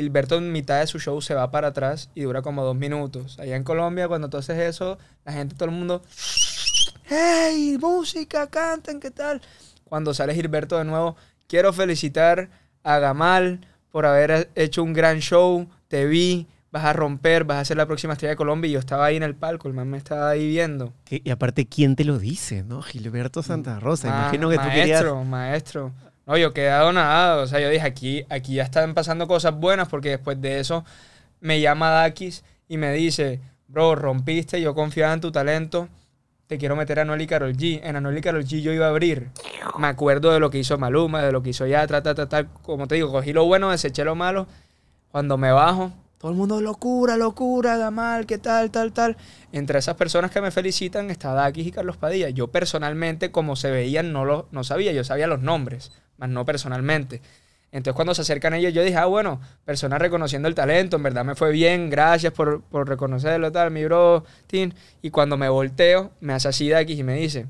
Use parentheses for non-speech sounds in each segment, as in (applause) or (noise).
Gilberto en mitad de su show se va para atrás y dura como dos minutos. Allá en Colombia, cuando tú haces eso, la gente, todo el mundo, ¡Hey! Música, canten, ¿qué tal? Cuando sale Gilberto de nuevo, quiero felicitar a Gamal por haber hecho un gran show. Te vi, vas a romper, vas a ser la próxima estrella de Colombia. Y yo estaba ahí en el palco, el man me estaba ahí viendo. Y aparte, ¿quién te lo dice, no? Gilberto Santa Rosa. Ma- Imagino que tú maestro, querías... maestro. No, yo quedé nadado. O sea, yo dije, aquí, aquí ya están pasando cosas buenas porque después de eso me llama Dakis y me dice, bro, rompiste, yo confiaba en tu talento, te quiero meter a Anuel y Karol G. En Anuel y Karol G yo iba a abrir. Me acuerdo de lo que hizo Maluma, de lo que hizo Yatra, ta, ta, ta. Como te digo, cogí lo bueno, deseché lo malo. Cuando me bajo, todo el mundo, locura, locura, Gamal, qué tal, tal, tal. Entre esas personas que me felicitan está Dakis y Carlos Padilla. Yo personalmente, como se veían, no lo no sabía. Yo sabía los nombres, más no personalmente. Entonces cuando se acercan ellos, yo dije, ah, bueno, personas reconociendo el talento, en verdad me fue bien, gracias por, por reconocerlo, tal, mi bro, Tin. Y cuando me volteo, me hace así Dakis y me dice,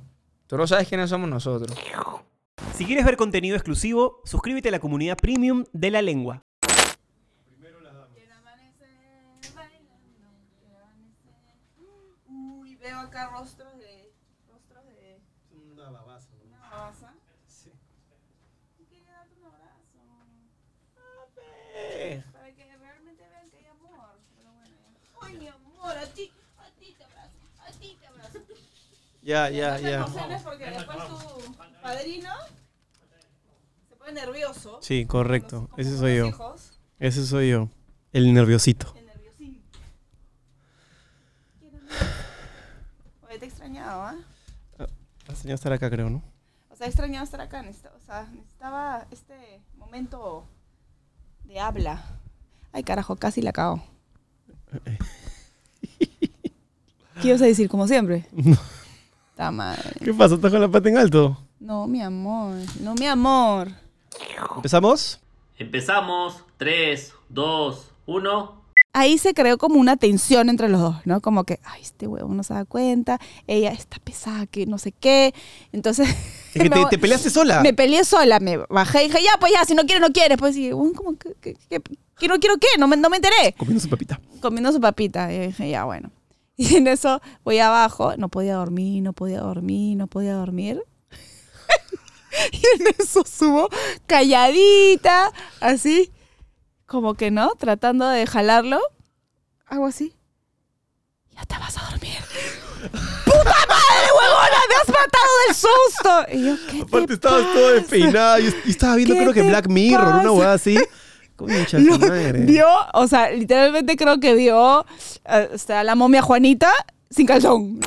tú no sabes quiénes somos nosotros. Si quieres ver contenido exclusivo, suscríbete a la comunidad premium de La Lengua. Uy, veo acá rostros de. rostros de. Una babasa. Una babasa. Sí. Quería darte un abrazo. Para que realmente vean que hay amor. Pero bueno, ya. Ay, mi amor, a ti. A ti te abrazo. A ti te abrazo. Ya, ya, ya. porque después tu padrino se pone nervioso. Sí, correcto. Como Ese los soy yo. hijos, Ese soy yo. El nerviosito. el nerviosín. Oye, te he extrañado, ¿ah? La señora estar acá, creo, ¿no? O sea, he extrañado estar acá. necesita- o sea, necesitaba este momento de habla. Ay, carajo, casi la cago. ¿Qué ibas a decir? Como siempre. (laughs) No. Está madre. ¿Qué pasa? ¿Estás con la pata en alto? No, mi amor. No, mi amor. ¿Empezamos? Empezamos. 3, 2, 1. Ahí se creó como una tensión entre los dos, ¿no? Como que, ay, este huevo no se da cuenta, ella está pesada, que no sé qué. Entonces, Es que (laughs) me te, te peleaste sola. me peleé sola, me bajé y dije, ya, pues ya, si no quieres, no quieres. Pues sí, bueno, como que, que, que- que no quiero qué, no me, no me enteré. Comiendo su papita. Comiendo su papita. Y dije, ya, bueno. Y en eso voy abajo, no podía dormir, no podía dormir, no podía dormir. (laughs) y en eso subo calladita, así, como que no, tratando de jalarlo. Hago así. Ya te vas a dormir. (laughs) ¡Puta madre, huevona! ¡Me has matado del susto! Y yo, ¿qué Aparte te estabas pasa? todo despeinada. Yo estaba viendo ¿Qué creo que Black Mirror, una hueá así. (laughs) Concha su Lo- madre. vio, o sea, literalmente creo que vio o sea, la momia Juanita sin calzón.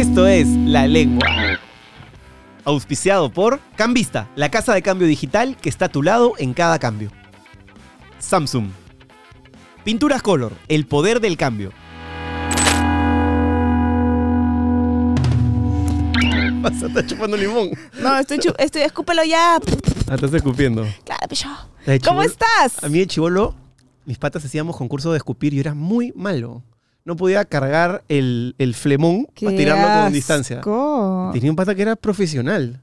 Esto es La Lengua. Auspiciado por Cambista, la casa de cambio digital que está a tu lado en cada cambio. Samsung. Pinturas Color, el poder del cambio. (laughs) Pasa, está chupando limón. No, estoy, chu- estoy escúpelo ya. Ah, estás escupiendo. Claro. De ¿Cómo chibolo- estás? A mí de chivolo, mis patas hacíamos concurso de escupir y yo era muy malo. No podía cargar el, el flemón para tirarlo con distancia. Tenía un pata que era profesional.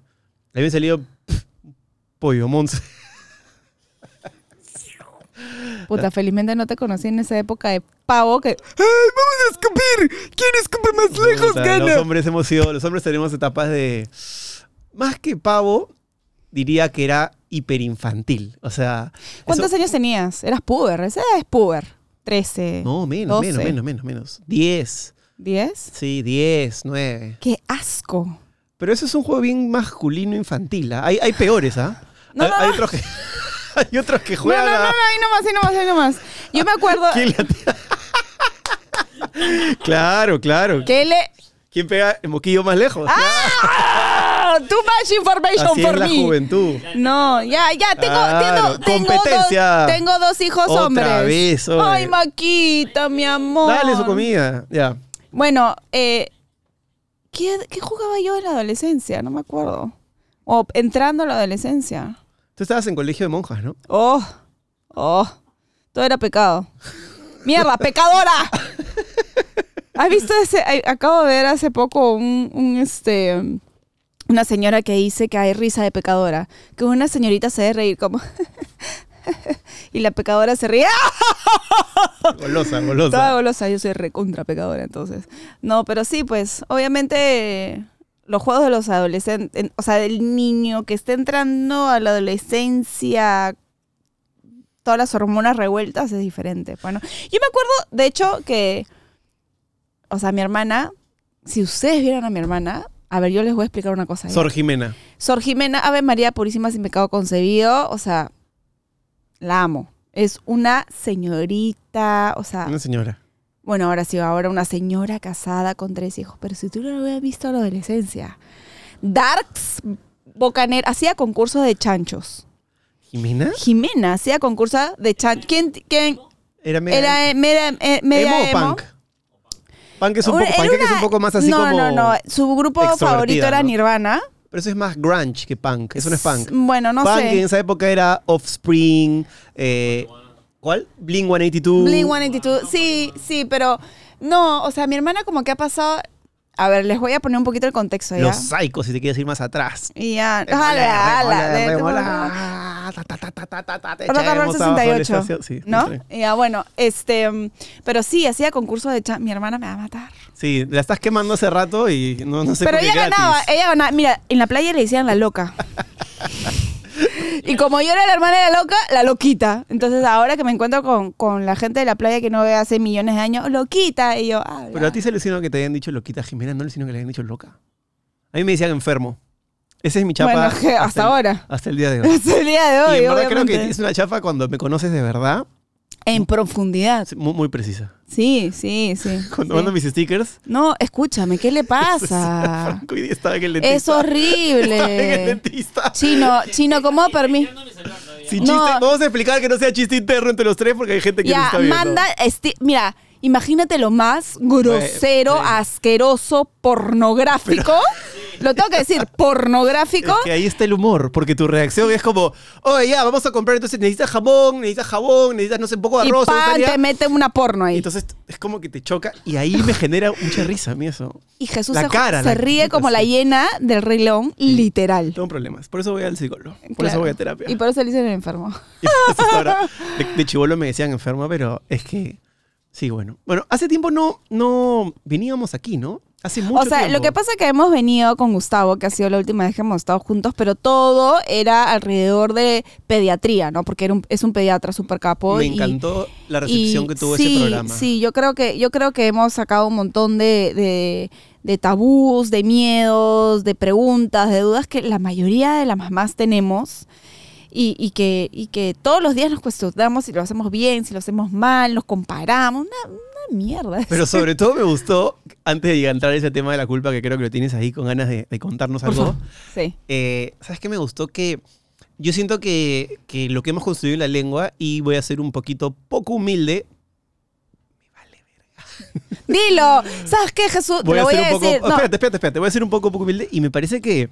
Le había salido pff, pollo, Monse. Puta, felizmente no te conocí en esa época de pavo que. ¡Ay, vamos a escupir! ¿Quién escupe más lejos, O sea, gana? los hombres hemos sido, los hombres tenemos etapas de. Más que pavo, diría que era hiperinfantil. O sea. ¿Cuántos eso- años tenías? Eras puber, esa edad es puber. 13. No, menos, 12. menos, menos, menos, menos. 10. ¿10? Sí, 10, 9. ¡Qué asco! Pero eso es un juego bien masculino infantil. ¿ah? Hay, hay peores, ¿ah? No, hay, no, hay no. otros que. (laughs) hay otros que No, no, juegan no, no, a. ahí nomás, ahí nomás, ahí nomás. Yo me acuerdo (laughs) claro, claro. que le. ¿Quién pega el moquillo más lejos? ¡Ah! Too much information Así for es la me. juventud. No, ya, ya, tengo, Claro, tengo, tengo, competencia. dos, tengo dos hijos Otra hombres. vez, oye. Ay, Maquita, mi amor. Dale su comida. Ya. Bueno, eh, ¿qué, qué jugaba yo en la adolescencia? No me acuerdo. O entrando a la adolescencia. Tú estabas en colegio de monjas, ¿no? Oh, oh, todo era pecado. ¡Mierda, pecadora! (laughs) ¿Has visto ese? ay, Acabo de ver hace poco un, un, este, una señora que dice que hay risa de pecadora. Que una señorita se debe reír como... (laughs) y la pecadora se ríe. (laughs) Golosa, Toda golosa. golosa, yo soy recontra pecadora, entonces. No, pero sí, pues, obviamente los juegos de los adolescentes, o sea, del niño que está entrando a la adolescencia, todas las hormonas revueltas es diferente. Bueno, yo me acuerdo, de hecho, que, o sea, mi hermana, si ustedes vieran a mi hermana, a ver, yo les voy a explicar una cosa. ¿ya? Sor Jimena. Sor Jimena, Ave María Purísima sin pecado concebido, o sea, la amo. Es una señorita, o sea, Una señora. bueno, ahora sí, ahora una señora casada con tres hijos, pero si tú no lo hubieras visto a la adolescencia. Darks Bocaner hacía concursos de chanchos. ¿Jimena? Jimena hacía concursos de chanchos. ¿Quién, quién Era media. era eh, media, media ¿Emo o emo? punk? Punk es un poco, punk es un poco más así no, como. No, no, Su grupo favorito era ¿no? Nirvana. Pero eso es más grunge que punk. Eso no es punk. Bueno, no punk sé. en esa época era Offspring. Eh, ¿Cuál? Blink 182. Blink 182. Sí, sí, pero no, o sea, mi hermana como que ha pasado. A ver, les voy a poner un poquito el contexto ya. Los Psychos, si te quieres ir más atrás. Y ya. Remola, Ala, Ta, ta, ta, ta, ta, ta, ta, te Rock and Roll echamos abajo la 68, estación. Sí, ¿no? ya, bueno, este, mm, pero sí, hacía concurso de chan. Mi hermana me va a matar. Sí, la estás quemando hace rato y no, no sé pero ella gratis. ganaba, ella ganaba. Mira, en la playa le decían la loca. y como yo era la hermana de la loca, la loquita. Entonces ahora que me encuentro con, con la gente de la playa que no ve hace millones de años, loquita. Y yo, ah, Pero a ti se alucinó que te hayan dicho loquita Jimena, no alucinó que le hayan dicho loca. A mí me decían enfermo. Esa es mi chapa. Bueno, (laughs) hasta el- ahora. Hasta el día de hoy. Hasta el día de y hoy, en verdad creo que es una chapa cuando me conoces de verdad, En profundidad. muy, muy precisa. Sí, sí, sí. (laughs) Cuando sí. mando mis stickers, No, escúchame, ¿qué le (laughs) pasa? Franco hoy día estaba en el dentista. es horrible. Estaba en el dentista. Chino, chino, ¿cómo permiso? Sin No. chiste, vamos a explicar que no sea chiste interno entre los tres porque hay gente que Ya, está viendo. manda, mira, imagínate lo más grosero, asqueroso, pornográfico. Lo tengo que decir, pornográfico. Es que ahí está el humor, porque tu reacción es como, oye, ya, vamos a comprar, entonces necesitas jamón, necesitas jabón, necesitas, no sé, un poco de y arroz. me pan, gustaría". te mete una porno Y ahí. entonces es como que te choca y ahí me genera mucha risa a mí eso. Y Jesús la se, cara, se la- ríe como la sí. hiena del Rey León, literal. Tengo problemas. Por eso voy al psicólogo. Por Claro. eso voy a terapia. Y por eso le dicen el enfermo. Y ahora, de, (laughs) de chivolo me decían enfermo, pero es que. Sí, bueno. Bueno, hace tiempo no, no veníamos aquí, ¿no? Hace mucho o sea, tiempo. lo que pasa es que hemos venido con Gustavo, que ha sido la última vez que hemos estado juntos, pero todo era alrededor de pediatría, ¿no? Porque era un- es un pediatra súper capo. Me y- encantó la recepción y que tuvo sí, ese programa. Sí, yo creo que, yo creo que hemos sacado un montón de, de, de tabús, de miedos, de preguntas, de dudas que la mayoría de las mamás tenemos. Y, y que, y que todos los días nos cuestionamos si lo hacemos bien, si lo hacemos mal, nos comparamos. Una, una mierda. (laughs) Pero sobre todo me gustó, antes de entrar a ese tema de la culpa, que creo que lo tienes ahí con ganas de, de contarnos algo. Sí. Eh, ¿Sabes qué me gustó? Que yo siento que, que lo que hemos construido en la lengua, y voy a ser un poquito poco humilde, (laughs) Dilo. ¿Sabes qué, Jesús? Voy a voy ser a un poco. decir. No, Espérate, espérate, espérate. Voy a ser un poco, poco humilde. Y me parece que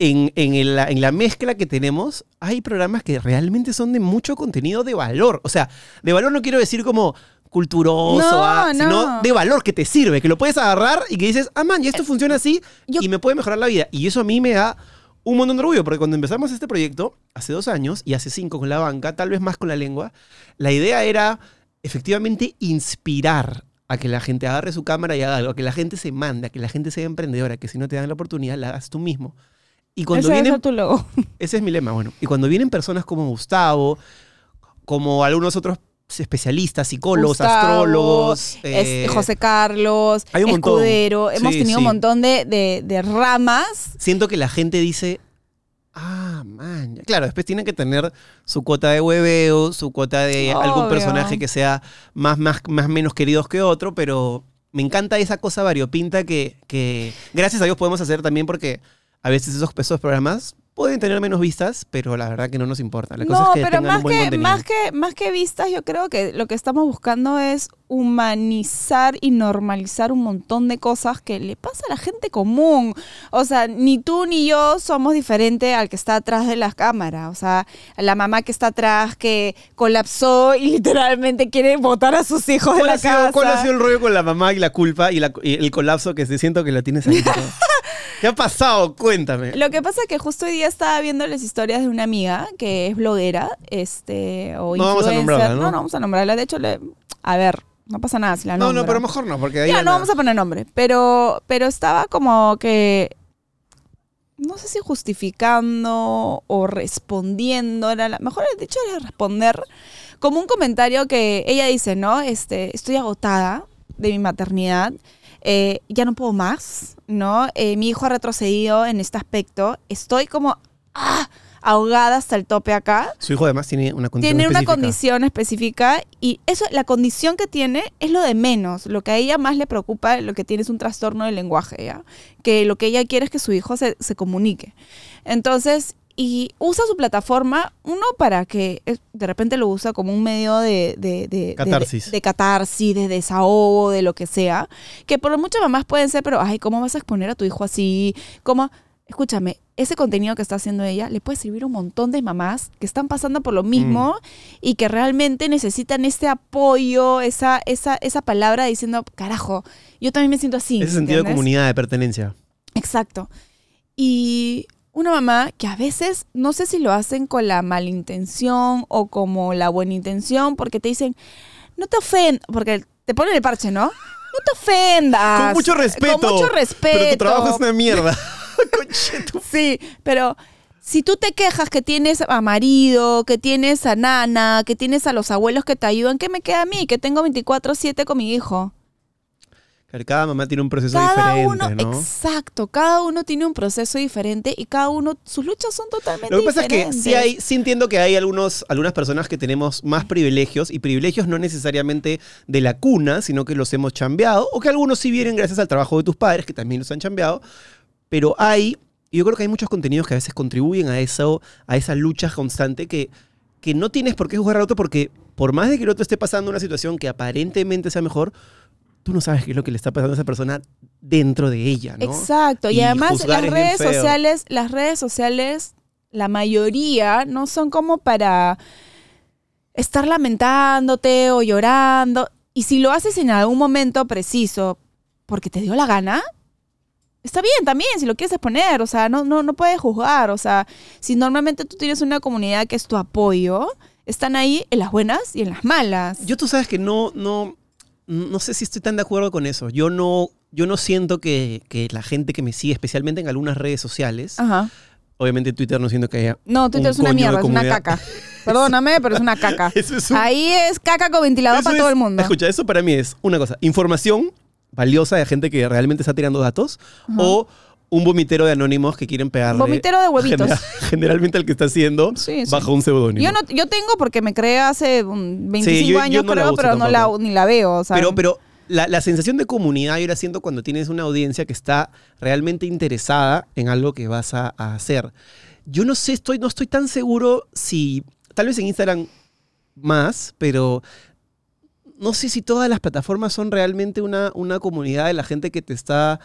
en, en, el- en la mezcla que tenemos, hay programas que realmente son de mucho contenido de valor. O sea, de valor no quiero decir como culturoso, No, ah, no. sino de valor que te sirve, que lo puedes agarrar y que dices, ah, man, y esto funciona así Eh, yo- y me puede mejorar la vida. Y eso a mí me da un montón de orgullo, porque cuando empezamos este proyecto, hace dos años y hace cinco con la banca, tal vez más con la lengua, la idea era efectivamente inspirar a que la gente agarre su cámara y haga algo, a que la gente se manda, a que la gente sea emprendedora, que si no te dan la oportunidad, la hagas tú mismo. Y cuando ese vienen tu logo. (laughs) ese es mi lema, bueno. Y cuando vienen personas como Gustavo, como algunos otros especialistas, psicólogos, Gustavo, astrólogos, es eh, José Carlos, hay un montón. Escudero. Hemos Sí, tenido sí. un montón de, de- de ramas. siento que la gente dice, ah, man. ya". Claro, después tienen que tener su cuota de hueveo, su cuota de algún personaje que sea más, más, más menos queridos que otro, pero me encanta esa cosa variopinta que, que gracias a Dios podemos hacer también porque a veces esos, esos programas pueden tener menos vistas, pero la verdad que no nos importa. La cosa No, es que pero tengan más un buen que, contenido. más, que, más que vistas, yo creo que lo que estamos buscando es humanizar y normalizar un montón de cosas que le pasa a la gente común. O sea, ni tú ni yo somos diferentes al que está atrás de las cámaras. O sea, la mamá que está atrás que colapsó y (laughs) literalmente quiere botar a sus hijos de ¿Cuál la sido, casa. cuál ha sido el rollo con la mamá y la culpa y, la- y el colapso que se siento que lo tienes ahí? ¿Qué ha pasado? Cuéntame. Lo que pasa es que justo hoy día estaba viendo las historias de una amiga que es bloguera, este, o No vamos a nombrarla, ¿no? no, vamos a nombrarla. De hecho, le, a ver, no pasa nada si la no, nombro. no, pero mejor no, porque ahí Ya, no vamos a poner nombre. Pero, pero estaba como que. No sé si justificando o respondiendo. Era la, mejor el dicho era responder. Como un comentario que ella dice, ¿no? Este, estoy agotada de mi maternidad. Eh, ya no puedo más, ¿no? Eh, mi hijo ha retrocedido en este aspecto. Estoy como ah, ahogada hasta el tope acá Su hijo además tiene una condición tiene una específica. condición específica y eso, la condición que tiene es lo de menos. Lo que a ella más le preocupa, lo que tiene es un trastorno del lenguaje, ¿ya? Que lo que ella quiere es que su hijo se, se comunique. Entonces, y usa su plataforma, uno para que eh, de repente lo usa como un medio de, de, de- Catarsis. de, de catarsis, de desahogo, de lo que sea, que por muchas mamás pueden ser, pero, ay, ¿cómo vas a exponer a tu hijo así? ¿Cómo? Escúchame, ese contenido que está haciendo ella le puede servir a un montón de mamás que están pasando por lo mismo y que realmente necesitan este apoyo, esa, esa, esa palabra diciendo, carajo, yo también me siento así. Ese sentido de comunidad, de pertenencia. Exacto. Y una mamá que a veces no sé si lo hacen con la malintención o como la buena intención, porque te dicen, no te ofendas, porque te ponen el parche, ¿no? No te ofendas. Con mucho respeto. Con mucho respeto. Pero tu trabajo es una mierda. (laughs) (laughs) Sí, pero si tú te quejas que tienes a marido, que tienes a nana, que tienes a los abuelos que te ayudan, ¿qué me queda a mí? Que tengo 24/7 con mi hijo. Cada mamá tiene un proceso Cada diferente, uno, ¿no? exacto, cada uno tiene un proceso diferente y cada uno, sus luchas son totalmente Lo que pasa es que diferentes. sí, hay, sí entiendo que hay algunos, algunas personas que tenemos más privilegios y privilegios no necesariamente de la cuna, sino que los hemos chambeado o que algunos sí vienen gracias al trabajo de tus padres, que también los han chambeado. Pero hay, y yo creo que hay muchos contenidos que a veces contribuyen a eso, a esa lucha constante que, que no tienes por qué juzgar al otro porque por más de que el otro esté pasando una situación que aparentemente sea mejor, tú no sabes qué es lo que le está pasando a esa persona dentro de ella, ¿no? Exacto, y, Y además las redes sociales, las redes sociales, la mayoría no son como para estar lamentándote o llorando. Y si lo haces en algún momento preciso, porque te dio la gana, está bien también, si lo quieres exponer, o sea, no, no, no puedes juzgar, o sea, si normalmente tú tienes una comunidad que es tu apoyo, están ahí en las buenas y en las malas. Yo tú sabes que no, no, no sé si estoy tan de acuerdo con eso. Yo no, yo no siento que, que la gente que me sigue, especialmente en algunas redes sociales, Ajá. obviamente en Twitter no siento que haya. No, Twitter un es una mierda, es una caca. (laughs) Perdóname, pero es una caca. (laughs) Eso es un- Ahí es caca con ventilador eso para es- todo el mundo. Escucha, eso para mí es una cosa, información valiosa de gente que realmente está tirando datos o un vomitero de anónimos que quieren pegarle. Vomitero de huevitos. genera- (laughs) generalmente al que está haciendo Sí, sí. bajo un seudónimo. Yo, no, yo tengo porque me creé hace um, 25 Sí, yo- yo años, no creo, pero no la, ni la veo. o sea, Pero, pero la, la sensación de comunidad yo la siento cuando tienes una audiencia que está realmente interesada en algo que vas a, a hacer. Yo no sé, estoy, no estoy tan seguro si, tal vez en Instagram más, pero no sé si todas las plataformas son realmente una, una comunidad de la gente que te está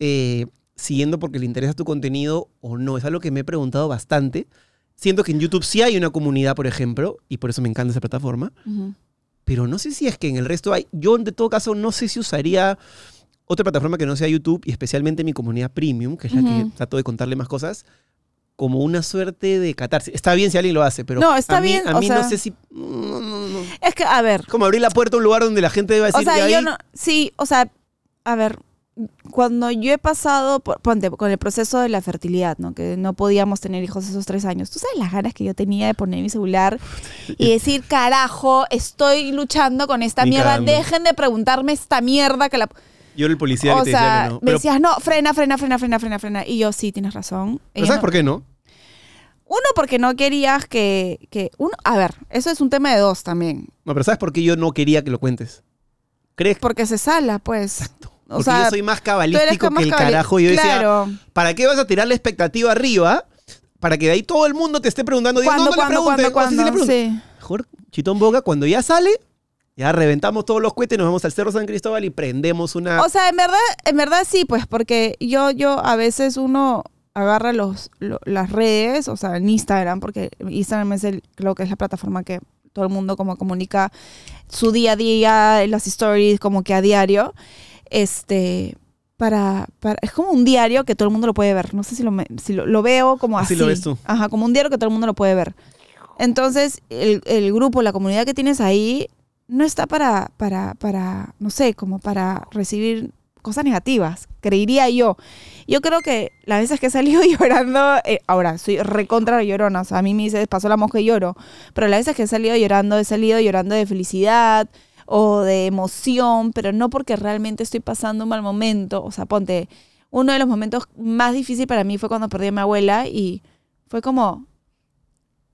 eh, siguiendo porque le interesa tu contenido o no. Es algo que me he preguntado bastante. Siento que en YouTube sí hay una comunidad, por ejemplo, y por eso me encanta esa plataforma Ujú. pero no sé si es que en el resto hay. Yo, de todo caso, no sé si usaría otra plataforma que no sea YouTube y especialmente mi comunidad premium, que es la que trato de contarle más cosas, como una suerte de catarsis. Está bien si alguien lo hace, pero No, está a mí, bien, a o mí sea- no sé si. no, no, no. Es que, a ver, Como abrir la puerta a un lugar donde la gente va a o decir. sea, "Y yo ahí". no. Sí, o sea, a ver, cuando yo he pasado, por, ponte, con el proceso de la fertilidad, ¿no? Que no podíamos tener hijos esos tres años. ¿Tú sabes las ganas que yo tenía de poner mi celular y decir, carajo, estoy luchando con esta Ni mierda, dejen de preguntarme esta mierda que la. Yo era el policía o que te decía que no. me decías, no, frena, frena, frena, frena, frena, frena. Y yo, sí, tienes razón. pero ¿sabes no- por qué no? Uno, porque no querías que, que. Uno, a ver, eso es un tema de dos también. No, pero ¿sabes por qué yo no quería que lo cuentes? ¿Crees que Porque se sala, pues. O Porque sea, yo soy más cabalístico más que el carajo. Y yo decía, Claro. ¿para qué vas a tirar la expectativa arriba? Para que de ahí todo el mundo te esté preguntando. ¿Cuándo, no, no le cuándo, cuándo, o sí, sí cuándo? Mejor chitón boca, cuando ya sale, ya reventamos todos los cohetes, nos vamos al Cerro San Cristóbal y prendemos una... O sea, en verdad, en verdad sí, pues, porque yo, yo a veces uno agarra los, lo- las redes, o sea, en Instagram, porque Instagram es el, creo que es la plataforma que todo el mundo como comunica su día a día, las stories, como que a diario, este, para, para, es como un diario que todo el mundo lo puede ver. No sé si lo, me- si lo, lo veo como Así así. lo ves tú. Ajá, como un diario que todo el mundo lo puede ver. Entonces, el, el grupo, la comunidad que tienes ahí, no está para, para, para, no sé, como para recibir cosas negativas, creería yo. Yo creo que las veces que he salido (laughs) llorando, eh, ahora soy recontra llorona, o sea, a mí me dice, pasó la mosca y lloro, pero las veces que he salido llorando, he salido llorando de felicidad o de emoción, pero no porque realmente estoy pasando un mal momento, o sea, ponte, uno de los momentos más difíciles para mí fue cuando perdí a mi abuela y fue como,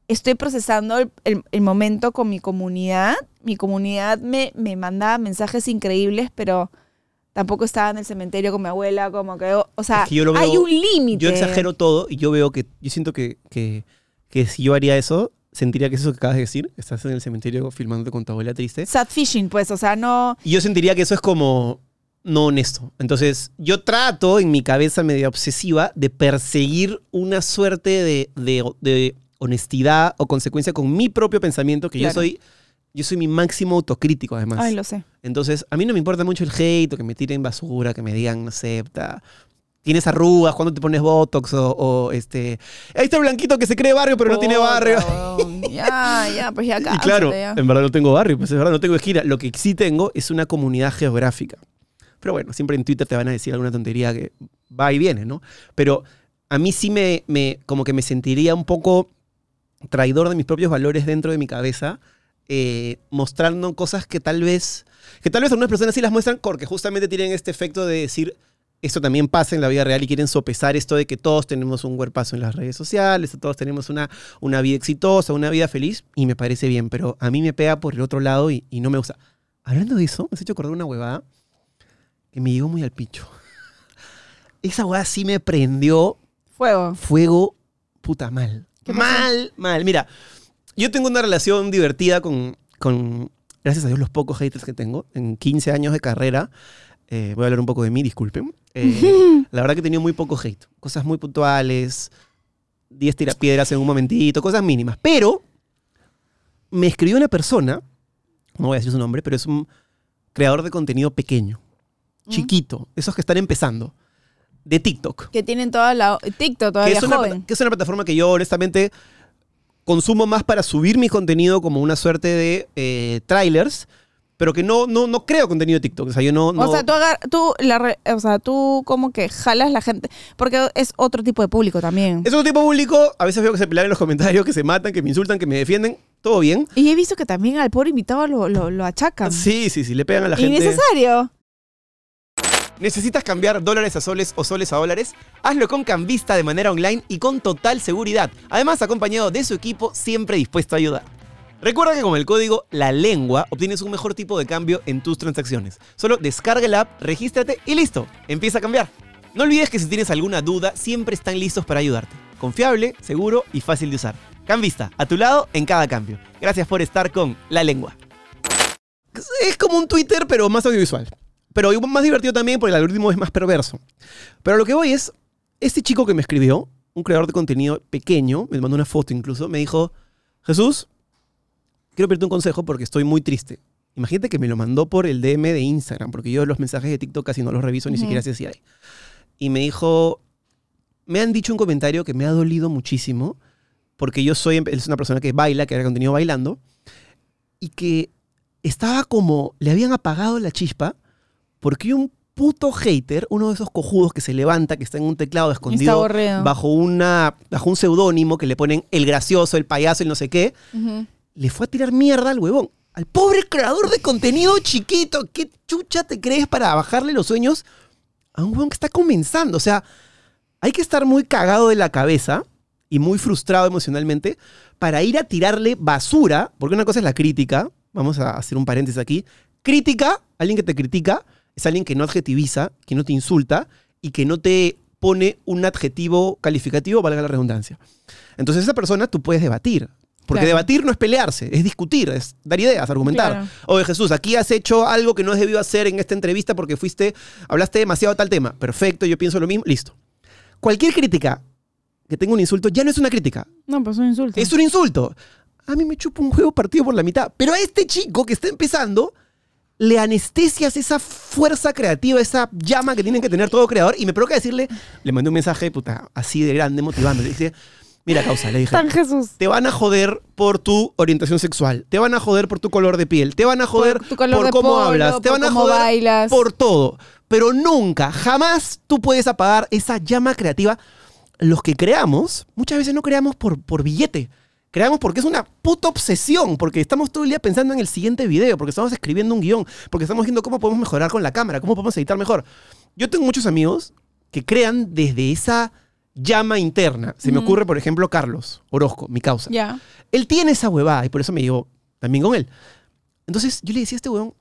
estoy procesando el, el- el momento con mi comunidad. Mi comunidad me, me mandaba mensajes increíbles, pero tampoco estaba en el cementerio con mi abuela, como que, o, o sea, Es que veo- hay un límite. Yo exagero todo y yo veo que, yo siento que, que, que si yo haría eso, sentiría que eso que acabas de decir, estás en el cementerio filmándote con tu abuela triste, Sad fishing, pues, o sea, no... y yo sentiría que eso es como no honesto. Entonces, yo trato en mi cabeza media obsesiva de perseguir una suerte de, de- de honestidad o consecuencia con mi propio pensamiento, que yo Claro. soy... Yo soy mi máximo autocrítico, además. Ay, lo sé. Entonces, a mí no me importa mucho el hate o que me tiren basura, que me digan, no sé, ta, tienes arrugas, cuando te pones botox o, o, este... Ahí está el blanquito que se cree barrio pero no tiene barrio. (laughs) Ya, ya, pues ya Y claro, ya. en verdad no tengo barrio, pues en verdad no tengo esquina. Lo que sí tengo es una comunidad geográfica. Pero bueno, siempre en Twitter te van a decir alguna tontería que va y viene, ¿no? Pero a mí sí me, me como que me sentiría un poco traidor de mis propios valores dentro de mi cabeza, eh, mostrando cosas que tal vez, que tal vez algunas personas sí las muestran porque justamente tienen este efecto de decir, esto también pasa en la vida real y quieren sopesar esto de que todos tenemos un cuerpazo en las redes sociales, todos tenemos una, una vida exitosa, una vida feliz, y me parece bien, pero a mí me pega por el otro lado y, y no me gusta. Hablando de eso, me has hecho acordar una huevada que me llegó muy al picho. (laughs) Esa huevada sí me prendió Fuego. fuego puta mal. Mal, mal. Mira, yo tengo una relación divertida con, con, gracias a Dios, los pocos haters que tengo. En 15 años de carrera, eh, voy a hablar un poco de mí, disculpen. Eh, (laughs) la verdad que he tenido muy poco hate. Cosas muy puntuales, 10 tirapiedras en un momentito, cosas mínimas. Pero me escribió una persona, no voy a decir su nombre, pero es un creador de contenido pequeño, Mm. chiquito, esos que están empezando, de TikTok Que tienen toda la... TikTok que todavía es, una, joven. que es una plataforma que yo honestamente consumo más para subir mi contenido como una suerte de eh, trailers, pero que no, no, no creo contenido de TikTok. O sea, yo no... no O sea, tú, agar- tú, la re- o sea, tú como que jalas la gente, porque es otro tipo de público también. es un tipo público, a veces veo que se pelean en los comentarios, que se matan, que me insultan, que me defienden, todo bien. Y he visto que también al pobre invitado lo, lo, lo achacan. Sí, sí, sí, le pegan a la gente. Innecesario. ¿Necesitas cambiar dólares a soles o soles a dólares? Hazlo con Cambista de manera online y con total seguridad. Además, acompañado de su equipo siempre dispuesto a ayudar. Recuerda que con el código La Lengua obtienes un mejor tipo de cambio en tus transacciones. Solo descarga el app, regístrate y listo, empieza a cambiar. No olvides que si tienes alguna duda, siempre están listos para ayudarte. Confiable, seguro y fácil de usar. Cambista, a tu lado en cada cambio. Gracias por estar con La Lengua. Es como un Twitter, pero más audiovisual. Pero más divertido también porque el algoritmo es más perverso. Pero lo que voy es, este chico que me escribió, un creador de contenido pequeño, me mandó una foto incluso, me dijo, Jesús, quiero pedirte un consejo porque estoy muy triste. Imagínate que me lo mandó por el DM de Instagram, porque yo los mensajes de TikTok casi no los reviso, ni Ujú. siquiera sé si hay. Y me dijo, me han dicho un comentario que me ha dolido muchísimo, porque yo soy, es una persona que baila, que haga contenido bailando, y que estaba como, le habían apagado la chispa, porque un puto hater, uno de esos cojudos que se levanta, que está en un teclado escondido bajo, una, bajo un seudónimo que le ponen el gracioso, el payaso, el no sé qué, Ujú. Le fue a tirar mierda al huevón. Al pobre creador de contenido chiquito. ¿Qué chucha te crees para bajarle los sueños a un huevón que está comenzando? O sea, hay que estar muy cagado de la cabeza y muy frustrado emocionalmente para ir a tirarle basura, porque una cosa es la crítica, vamos a hacer un paréntesis aquí, crítica, alguien que te critica, es alguien que no adjetiviza, que no te insulta y que no te pone un adjetivo calificativo, valga la redundancia. Entonces esa persona tú puedes debatir. Porque Claro. debatir no es pelearse, es discutir, es dar ideas, argumentar. Claro. Oye Jesús, aquí has hecho algo que no has debido hacer en esta entrevista porque fuiste, hablaste demasiado de tal tema. Perfecto, yo pienso lo mismo, listo. Cualquier crítica que tenga un insulto ya no es una crítica, No, pues un insulto. es un insulto. A mí me chupa un juego partido por la mitad. Pero a este chico que está empezando, le anestesias esa fuerza creativa, esa llama que tiene que tener todo creador. Y me provoca decirle, le mandé un mensaje, puta, así de grande, motivando. Le dije, mira, causa, le dije. Tan Jesús. Te van a joder por tu orientación sexual. Te van a joder por tu color de piel. Te van a joder Por por, tu color de cómo polo, hablas. Te van a cómo joder bailas. por todo. Pero nunca, jamás tú puedes apagar esa llama creativa. Los que creamos, muchas veces no creamos por, por billete. Creamos porque es una puta obsesión, porque estamos todo el día pensando en el siguiente video, porque estamos escribiendo un guion, porque estamos viendo cómo podemos mejorar con la cámara, cómo podemos editar mejor. Yo tengo muchos amigos que crean desde esa llama interna. Se me ocurre, por ejemplo, Carlos Orozco, mi causa. Ya. Él tiene esa huevada y por eso me llevo también con él. Entonces yo le decía a este huevón,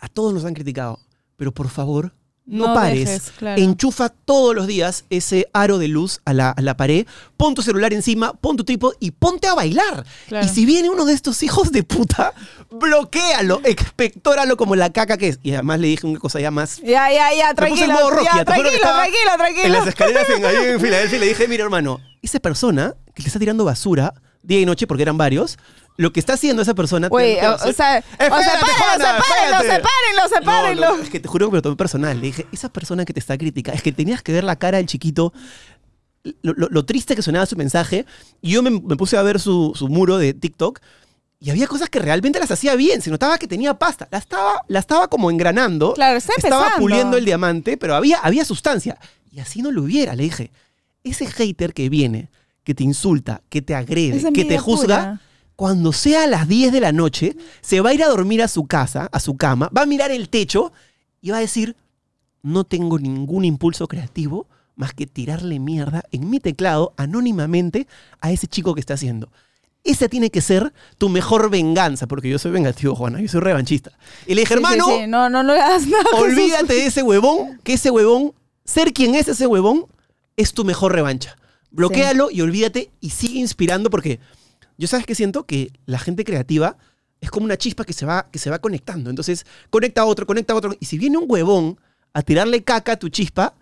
a todos nos han criticado, pero por favor, no, No pares. dejes, claro. Enchufa todos los días ese aro de luz a la, a la pared, pon tu celular encima, pon tu trípode y ponte a bailar. Claro. Y si viene uno de estos hijos de puta, bloquealo, expectóralo como la caca que es. Y además le dije una cosa ya más Ya, ya, ya, me puse tranquilo. en modo Rocky, ya, te tranquilo, tranquilo, tranquilo. En las escaleras en, ahí en (laughs) Filadelfia y le dije, mira hermano, esa persona que le está tirando basura día y noche porque eran varios, lo que está haciendo esa persona... Tirando o, o sea, Espérate, sepárenlo, Juana, sepárenlo, sepárenlo, sepárenlo. No, no, es que te juro que me lo tomé personal. Le dije, esa persona que te está criticando, es que tenías que ver la cara del chiquito, lo, lo- lo triste que sonaba su mensaje. Y yo me, me puse a ver su, su muro de TikTok y había cosas que realmente las hacía bien. Se notaba que tenía pasta. La estaba, la estaba como engranando. Claro, está Estaba empezando. puliendo el diamante, pero había, había sustancia. Y así no lo hubiera. Le dije, ese hater que viene, que te insulta, que te agrede, que te juzga, pura. Cuando sea a las 10 de la noche, se va a ir a dormir a su casa, a su cama, va a mirar el techo y va a decir, no tengo ningún impulso creativo más que tirarle mierda en mi teclado anónimamente a ese chico que está haciendo. Esa tiene que ser tu mejor venganza, porque yo soy vengativo, Juana, yo soy revanchista. Y le dije, Sí, hermano, sí, No, no, no le hagas nada. Olvídate de ese huevón, que ese huevón, ser quien es ese huevón, es tu mejor revancha. Bloquéalo y olvídate y sigue inspirando porque yo sabes que siento que la gente creativa es como una chispa que se va, que se va conectando. Entonces, conecta a otro, conecta a otro. Y si viene un huevón a tirarle caca a tu chispa,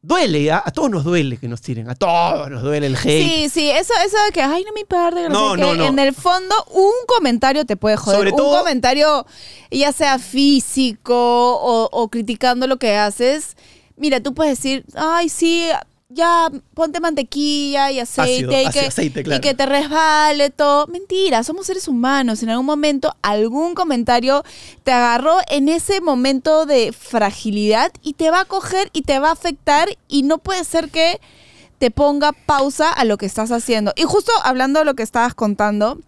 duele, ¿ah? a todos nos duele que nos tiren, a todos nos duele el hate. Sí, sí, eso, eso de que, ay, no me que No, no, no. En el fondo, un comentario te puede joder. Sobre un todo- comentario, ya sea físico o, o criticando lo que haces. Mira, tú puedes decir, ay, sí, ya ponte mantequilla y aceite, Ácido, y, ácido, que, aceite, y que te resbale todo. Mentira, somos seres humanos. En algún momento, algún comentario te agarró en ese momento de fragilidad y te va a coger y te va a afectar y no puede ser que te ponga pausa a lo que estás haciendo. Y justo hablando de lo que estabas contando,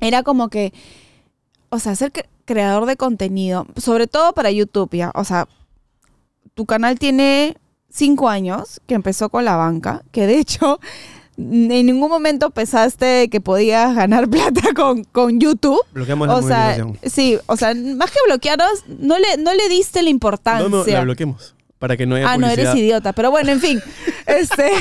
era como que, o sea, ser cre- creador de contenido, sobre todo para YouTube, ya, o sea, tu canal tiene cinco años que empezó con la banca, que de hecho en ningún momento pensaste que podías ganar (laughs) plata con, con YouTube. Bloqueamos la sea, sí, o sea, más que bloquearos, no le, no le diste la importancia. No, no, la bloqueemos. Para que no haya ah, no, eres idiota. Pero bueno, en fin. (laughs) este,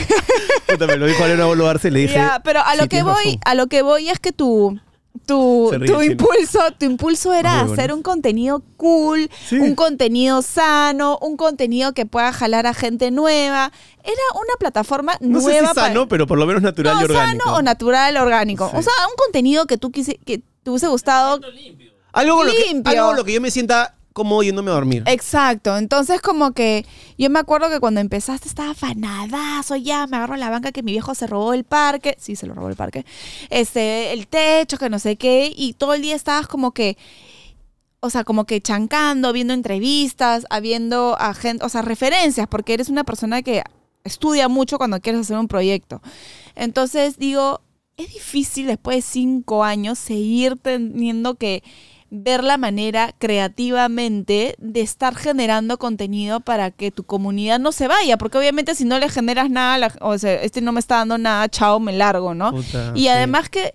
me lo dijo Alena Bolo Arce y le dije. ya, pero a lo "Sí, que voy, razón". a lo que voy es que tu, tu, tu impulso, tu impulso era hacer un contenido cool, Sí. un contenido sano, un contenido que pueda jalar a gente nueva. Era una plataforma No sé nueva si sano, pero por lo menos natural no, y orgánico. sano o natural, orgánico. Sí. O sea, un contenido que tú quise, que te hubiese gustado. Algo con, lo que, limpio. algo con lo que yo me sienta cómodo yéndome a dormir. Exacto. Entonces, como que yo me acuerdo que cuando empezaste estaba fanadazo, ya me agarro la banca que mi viejo se robó el parque. Sí, se lo robó el parque. Este, el techo, que no sé qué. Y todo el día estabas como que. O sea, como que chancando, viendo entrevistas, habiendo a gente, o sea, referencias, porque eres una persona que estudia mucho cuando quieres hacer un proyecto. Entonces digo, es difícil después de cinco años seguir teniendo que ver la manera creativamente de estar generando contenido para que tu comunidad no se vaya, porque obviamente si no le generas nada, la- o sea, este no me está dando nada, chao, me largo, ¿no? Puta, Y sí. además que,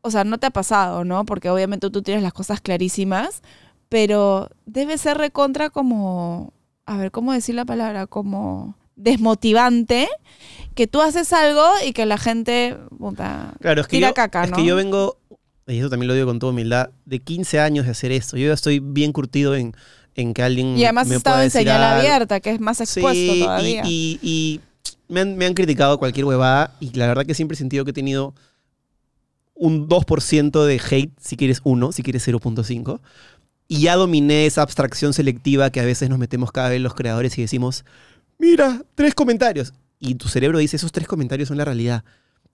o sea, no te ha pasado, ¿no? Porque obviamente tú tienes las cosas clarísimas, pero debe ser recontra como, a ver, ¿cómo decir la palabra? Como desmotivante que tú haces algo y que la gente puta, Claro, es que, tira yo, caca, es ¿no? que yo vengo, y eso también lo digo con toda humildad, de 15 años de hacer esto. Yo ya estoy bien curtido en, en que alguien y además me pueda en señal algo. abierta, que es más expuesto Sí, y- todavía. Y, y me, han, me han criticado cualquier huevada y la verdad que siempre he sentido que he tenido un 2% de hate, si quieres 1, si quieres 0.5. Y ya dominé esa abstracción selectiva que a veces nos metemos cada vez los creadores y decimos, mira, tres comentarios. Y tu cerebro dice, esos tres comentarios son la realidad.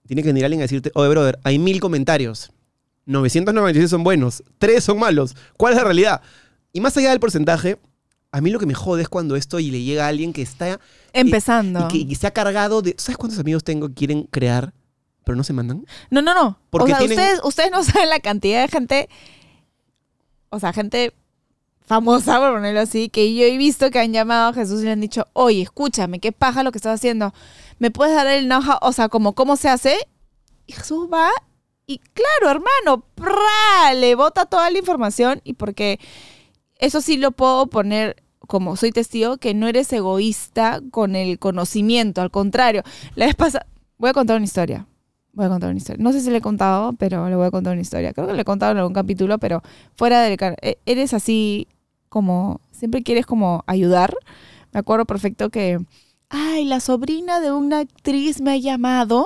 Tiene que venir alguien a decirte, oye, brother, hay mil comentarios. 996 son buenos, tres son malos. ¿Cuál es la realidad? Y más allá del porcentaje, a mí lo que me jode es cuando esto y le llega a alguien que está Empezando. y que, y que se ha cargado de. ¿Sabes cuántos amigos tengo que quieren crear, pero no se mandan? No, no, no. Porque o sea, tienen- ustedes, ustedes no (laughs) saben la cantidad de gente, o sea, gente famosa, por ponerlo así, que yo he visto que han llamado a Jesús y le han dicho, oye, escúchame, qué paja lo que estás haciendo. ¿Me puedes dar el know-how? O sea, como cómo se hace. Y Jesús va y claro, hermano, ¡pra! le bota toda la información y porque eso sí lo puedo poner como soy testigo, que no eres egoísta con el conocimiento, al contrario. La vez pasada, voy a contar una historia. Voy a contar una historia. No sé si le he contado, pero le voy a contar una historia. Creo que le he contado en algún capítulo, pero fuera del... car- e- Eres así como... Siempre quieres como ayudar. Me acuerdo perfecto que... Ay, la sobrina de una actriz me ha llamado.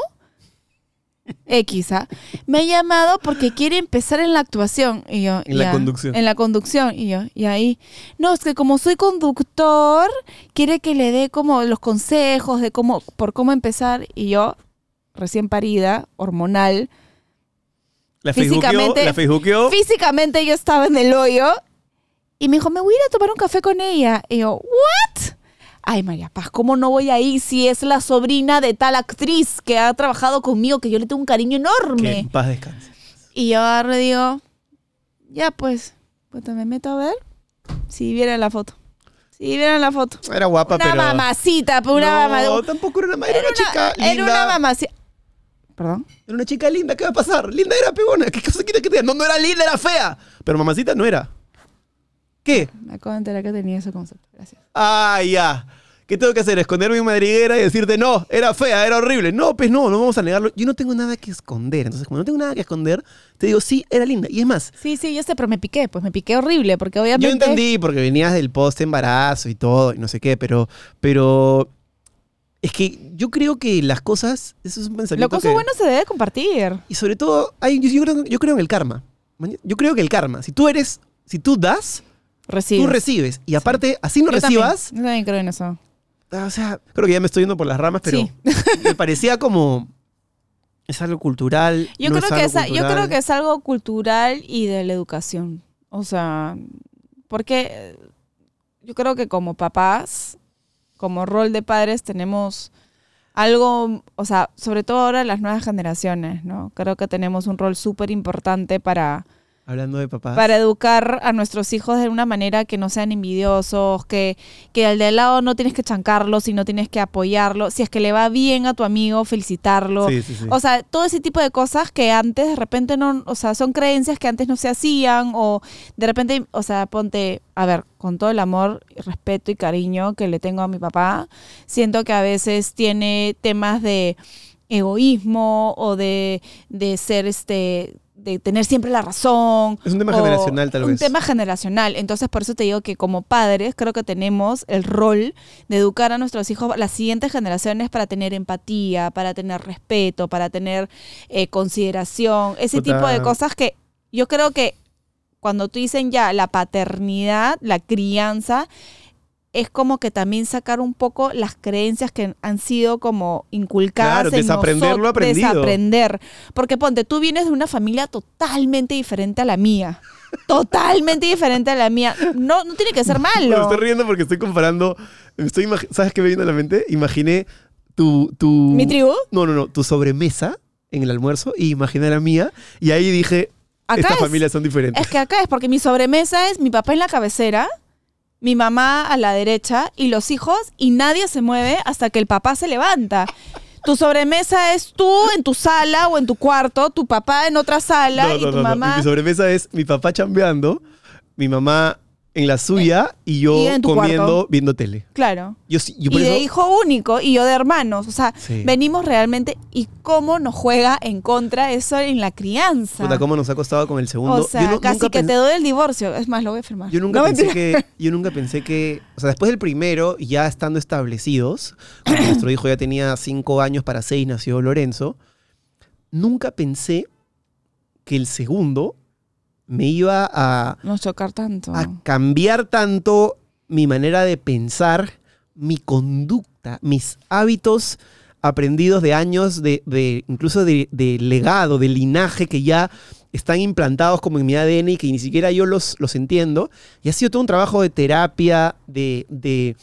X, ¿ah? Me ha llamado porque quiere empezar en la actuación. Y yo, En la conducción. En la conducción. Y yo, y ahí. No, es que como soy conductor, quiere que le dé como los consejos de cómo, por cómo empezar. Y yo, recién parida, hormonal, La Físicamente- la Facebookeó. físicamente yo estaba en el hoyo. Y me dijo, me voy a ir a tomar un café con ella. Y yo, ¿what? Ay, María Paz, ¿cómo no voy a ir si es la sobrina de tal actriz que ha trabajado conmigo, que yo le tengo un cariño Que enorme? en paz descanse. Y yo agarro y digo, ya pues, pues me meto a ver si vieran la foto. Si vieran la foto. Era guapa, Una pero. mamacita, pues una no, mamacita. tampoco era una, era una chica linda. Era una mamacita. ¿Perdón? Era una chica linda, ¿qué va a pasar? Linda era pegona, ¿qué cosa quiere que te diga? No, no era linda, era fea. Pero mamacita no era. ¿Qué? Me acabo de enterar que tenía ese concepto. Gracias. Ah, ya. ¿Qué tengo que hacer? ¿Esconderme en madriguera y decirte, no, era fea, era horrible? No, pues no, no vamos a negarlo. Yo no tengo nada que esconder. Entonces, como no tengo nada que esconder, te digo, sí, era linda. Y es más, Sí, sí, yo sé, pero me piqué. Pues me piqué horrible, porque obviamente... yo entendí porque venías del post embarazo y todo, y no sé qué, pero, pero es que yo creo que las cosas, eso es un pensamiento Lo cosa que- bueno se debe compartir. Y sobre todo, hay, yo, yo creo, yo creo en el karma. Yo creo que el karma, si tú eres, si tú das, Recibes. tú recibes. Y aparte, así no Yo también, recibas, yo también creo en eso. Ah, o sea, creo que ya me estoy yendo por las ramas, pero Sí. (laughs) me parecía como, es algo cultural. Yo, no creo que algo es, a- yo cultural. creo que es algo cultural y de la educación. O sea, porque eh, yo creo que como papás, como rol de padres, tenemos algo, o sea, sobre todo ahora las nuevas generaciones, ¿no? Creo que tenemos un rol súper importante para, Hablando de papás. para educar a nuestros hijos de una manera que no sean envidiosos, que, que al de al lado no tienes que chancarlo, sino tienes que apoyarlo. Si es que le va bien a tu amigo, felicitarlo. Sí, sí, sí. O sea, todo ese tipo de cosas que antes de repente no, o sea, son creencias que antes no se hacían o de repente, o sea, ponte, a ver, con todo el amor, respeto y cariño que le tengo a mi papá, siento que a veces tiene temas de egoísmo o de, de ser este de tener siempre la razón. Es un tema generacional, tal Un vez. tema generacional. Entonces, por eso te digo que como padres creo que tenemos el rol de educar a nuestros hijos, las siguientes generaciones, para tener empatía, para tener respeto, para tener eh, consideración, ese tipo de cosas que yo creo que cuando tú dicen ya la paternidad, la crianza, es como que también sacar un poco las creencias que han sido como inculcadas Claro, en desaprender lo nosotros, aprendido. desaprender. Porque ponte, tú vienes de una familia totalmente diferente a la mía. Totalmente diferente a la mía. No, no tiene que ser (laughs) Me malo. estoy riendo porque estoy comparando. me Estoy ¿Sabes qué me viene a la mente? Imaginé tu, tu. ¿Mi tribu? No, no, no. Tu sobremesa en el almuerzo y imaginé la mía. Y ahí dije, Acá estas es- familias son diferentes. Es que acá es porque mi sobremesa es mi papá en la cabecera, mi mamá a la derecha y los hijos y nadie se mueve hasta que el papá se levanta. Tu sobremesa es tú en tu sala o en tu cuarto, tu papá en otra sala No, y no, tu no, mamá. Mi sobremesa es mi papá chambeando, mi mamá en la suya y yo Y tu comiendo, cuarto. viendo tele. Claro. Yo, yo Y de hijo único y yo de hermanos. O sea, Sí. venimos realmente. ¿Y cómo nos juega en contra eso en la crianza? Puta, cómo nos ha costado con el segundo. o sea, Yo no- casi nunca que pens- te doy el divorcio. Es más, lo voy a firmar. Yo nunca No, pensé que, yo nunca pensé que, o sea, después del primero, ya estando establecidos, cuando (coughs) nuestro hijo ya tenía cinco años para seis, nació Lorenzo, nunca pensé que el segundo me iba a, No chocar tanto. a cambiar tanto mi manera de pensar, mi conducta, mis hábitos aprendidos de años, de, de- incluso de, de legado, de linaje que ya están implantados como en mi ADN y que ni siquiera yo los, los entiendo. Y ha sido todo un trabajo de terapia, de, de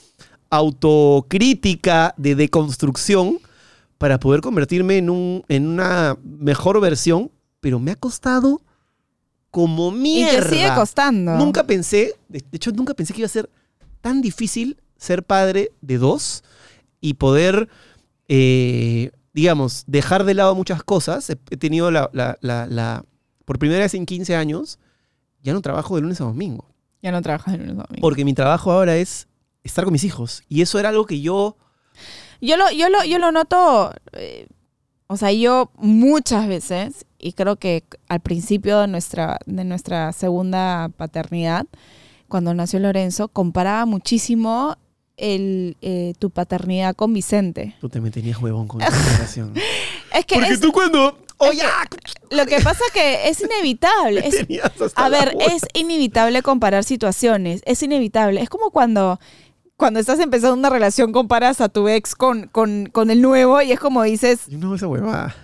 autocrítica, de deconstrucción para poder convertirme en, un, en una mejor versión, pero me ha costado como y mierda. te sigue costando. Nunca pensé, de de hecho, nunca pensé que iba a ser tan difícil ser padre de dos y poder, eh, digamos, dejar de lado muchas cosas. He, tenido la, la- la- la- por primera vez en 15 años, ya no trabajo de lunes a domingo. Ya no trabajas en lunes a domingo. Porque mi trabajo ahora es estar con mis hijos. Y eso era algo que yo... Yo lo, yo lo, yo lo noto, eh, o sea, yo muchas veces, y creo que al principio de nuestra, de nuestra segunda paternidad, cuando nació Lorenzo, comparaba muchísimo el, eh, tu paternidad con Vicente. Tú te me tenías huevón con (laughs) esa comparación. Es que Porque es- tú cuando... ¡Oh, es lo que pasa que es inevitable. (laughs) Es, a ver, es inevitable comparar situaciones, es inevitable. Es como cuando, cuando estás empezando una relación, comparas a tu ex con, con, con el nuevo y es como dices, no, esa huevada.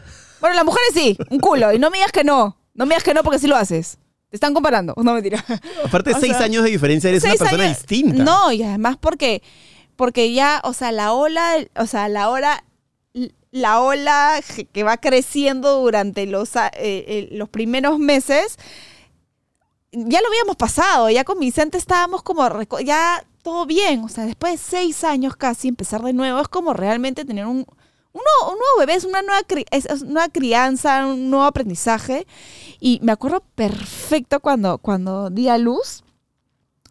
Bueno, las mujeres sí, un culo. Y no me digas que no. No me digas que no porque sí lo haces. Te están comparando. No, mentira. Aparte, O seis sea, años de diferencia, eres una persona años- distinta. No, y además porque, porque ya, o sea, la ola, o sea, la ola, la ola que va creciendo durante los, eh, eh, los primeros meses, ya lo habíamos pasado. Ya con Vicente estábamos como, ya todo bien. O sea, después de seis años casi, empezar de nuevo es como realmente tener un, un, nuevo, un nuevo bebé, es una nueva, cri- es, una crianza, un nuevo aprendizaje. Y me acuerdo perfecto cuando, cuando di a luz,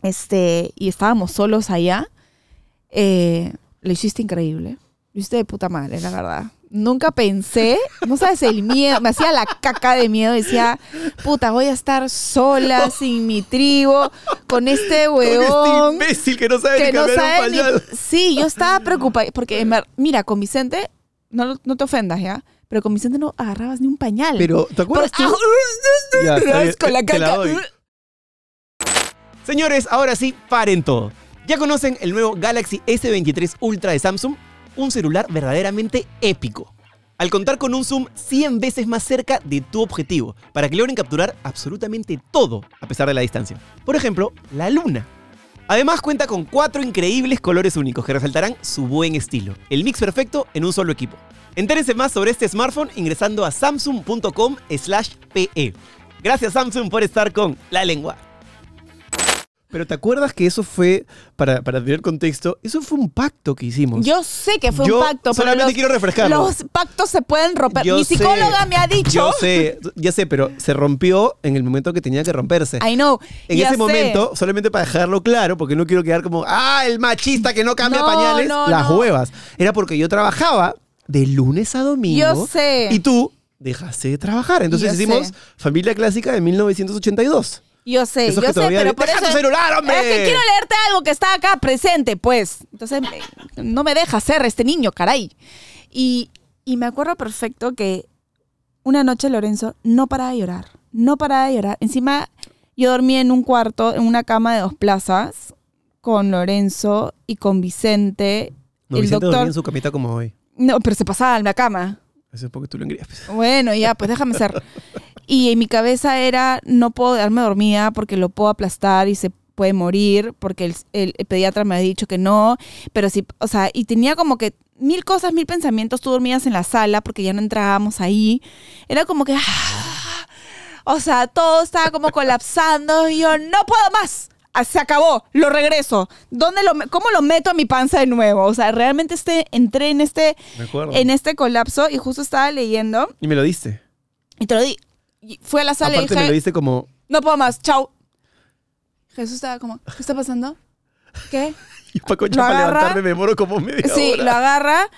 este, y estábamos solos allá, eh, lo hiciste increíble. Lo hiciste de puta madre, la verdad. Nunca pensé, no sabes el miedo, me hacía la caca de miedo, decía, puta, voy a estar sola, sin mi trigo, con este Con este huevón imbécil que no sabe que ni no sabe ni-. Sí, yo estaba preocupada, porque mira, con Vicente, no, no te ofendas, ¿ya? Pero con Vicente no agarrabas ni un pañal. Pero, ¿te acuerdas tú? (laughs) Ya, bien, con la la caca. Señores, ahora sí, paren todo. ¿Ya conocen el nuevo Galaxy S23 Ultra de Samsung? Un celular verdaderamente épico. Al contar con un zoom 100 veces más cerca de tu objetivo, para que logren capturar absolutamente todo a pesar de la distancia. Por ejemplo, la luna. Además cuenta con cuatro increíbles colores únicos que resaltarán su buen estilo. El mix perfecto en un solo equipo. Entérense más sobre este smartphone ingresando a samsung.com slash pe. Gracias Samsung por estar con La Lengua. Pero ¿te acuerdas que eso fue, para, para tener contexto, eso fue un pacto que hicimos? Yo sé que fue Yo un pacto, pero solamente los, quiero refrescarlo. los pactos se pueden romper. Yo Mi sé, psicóloga me ha dicho. Yo sé, ya sé, pero se rompió en el momento que tenía que romperse. I know. En ya ese sé. momento, solamente para dejarlo claro, porque no quiero quedar como, ah, el machista que no cambia No, pañales, no, las no. huevas. Era porque yo trabajaba de lunes a domingo. Yo sé. Y tú dejaste de trabajar. Entonces Yo hicimos sé. Familia Clásica de 1982. Yo sé, Esos yo sé, pero por ¡Deja eso. tu celular, hombre! Es que quiero leerte algo que está acá presente, pues. Entonces, me- no me deja ser este niño, caray. Y, y me acuerdo perfecto que una noche Lorenzo no paraba de llorar. No paraba de llorar. Encima, yo dormía en un cuarto, en una cama de dos plazas, con Lorenzo y con Vicente. No, el Vicente doctor. dormía en su camita como hoy. No, pero se pasaba en la cama. Eso es porque tú lo engrías. Bueno, ya, pues déjame ser. (laughs) Y en mi cabeza era, no puedo quedarme dormida porque lo puedo aplastar y se puede morir, porque el, el- el pediatra me ha dicho que no, pero sí, o sea, y tenía como que mil cosas, mil pensamientos, tú dormías en la sala porque ya no entrábamos ahí. Era como que, ah, o sea, todo estaba como colapsando y yo, no puedo más. Ah, Se acabó, lo regreso. ¿Dónde lo, ¿Cómo lo meto a mi panza de nuevo? O sea, realmente este, entré en este, en este colapso y justo estaba leyendo Y me lo diste. y te lo di. Y fui a la sala y Aparte me lo diste como... no puedo más, chau. Jesús estaba como, ¿qué está pasando? ¿Qué? (laughs) Y Paco para levantarme me demoro como media Sí, hora. lo agarra.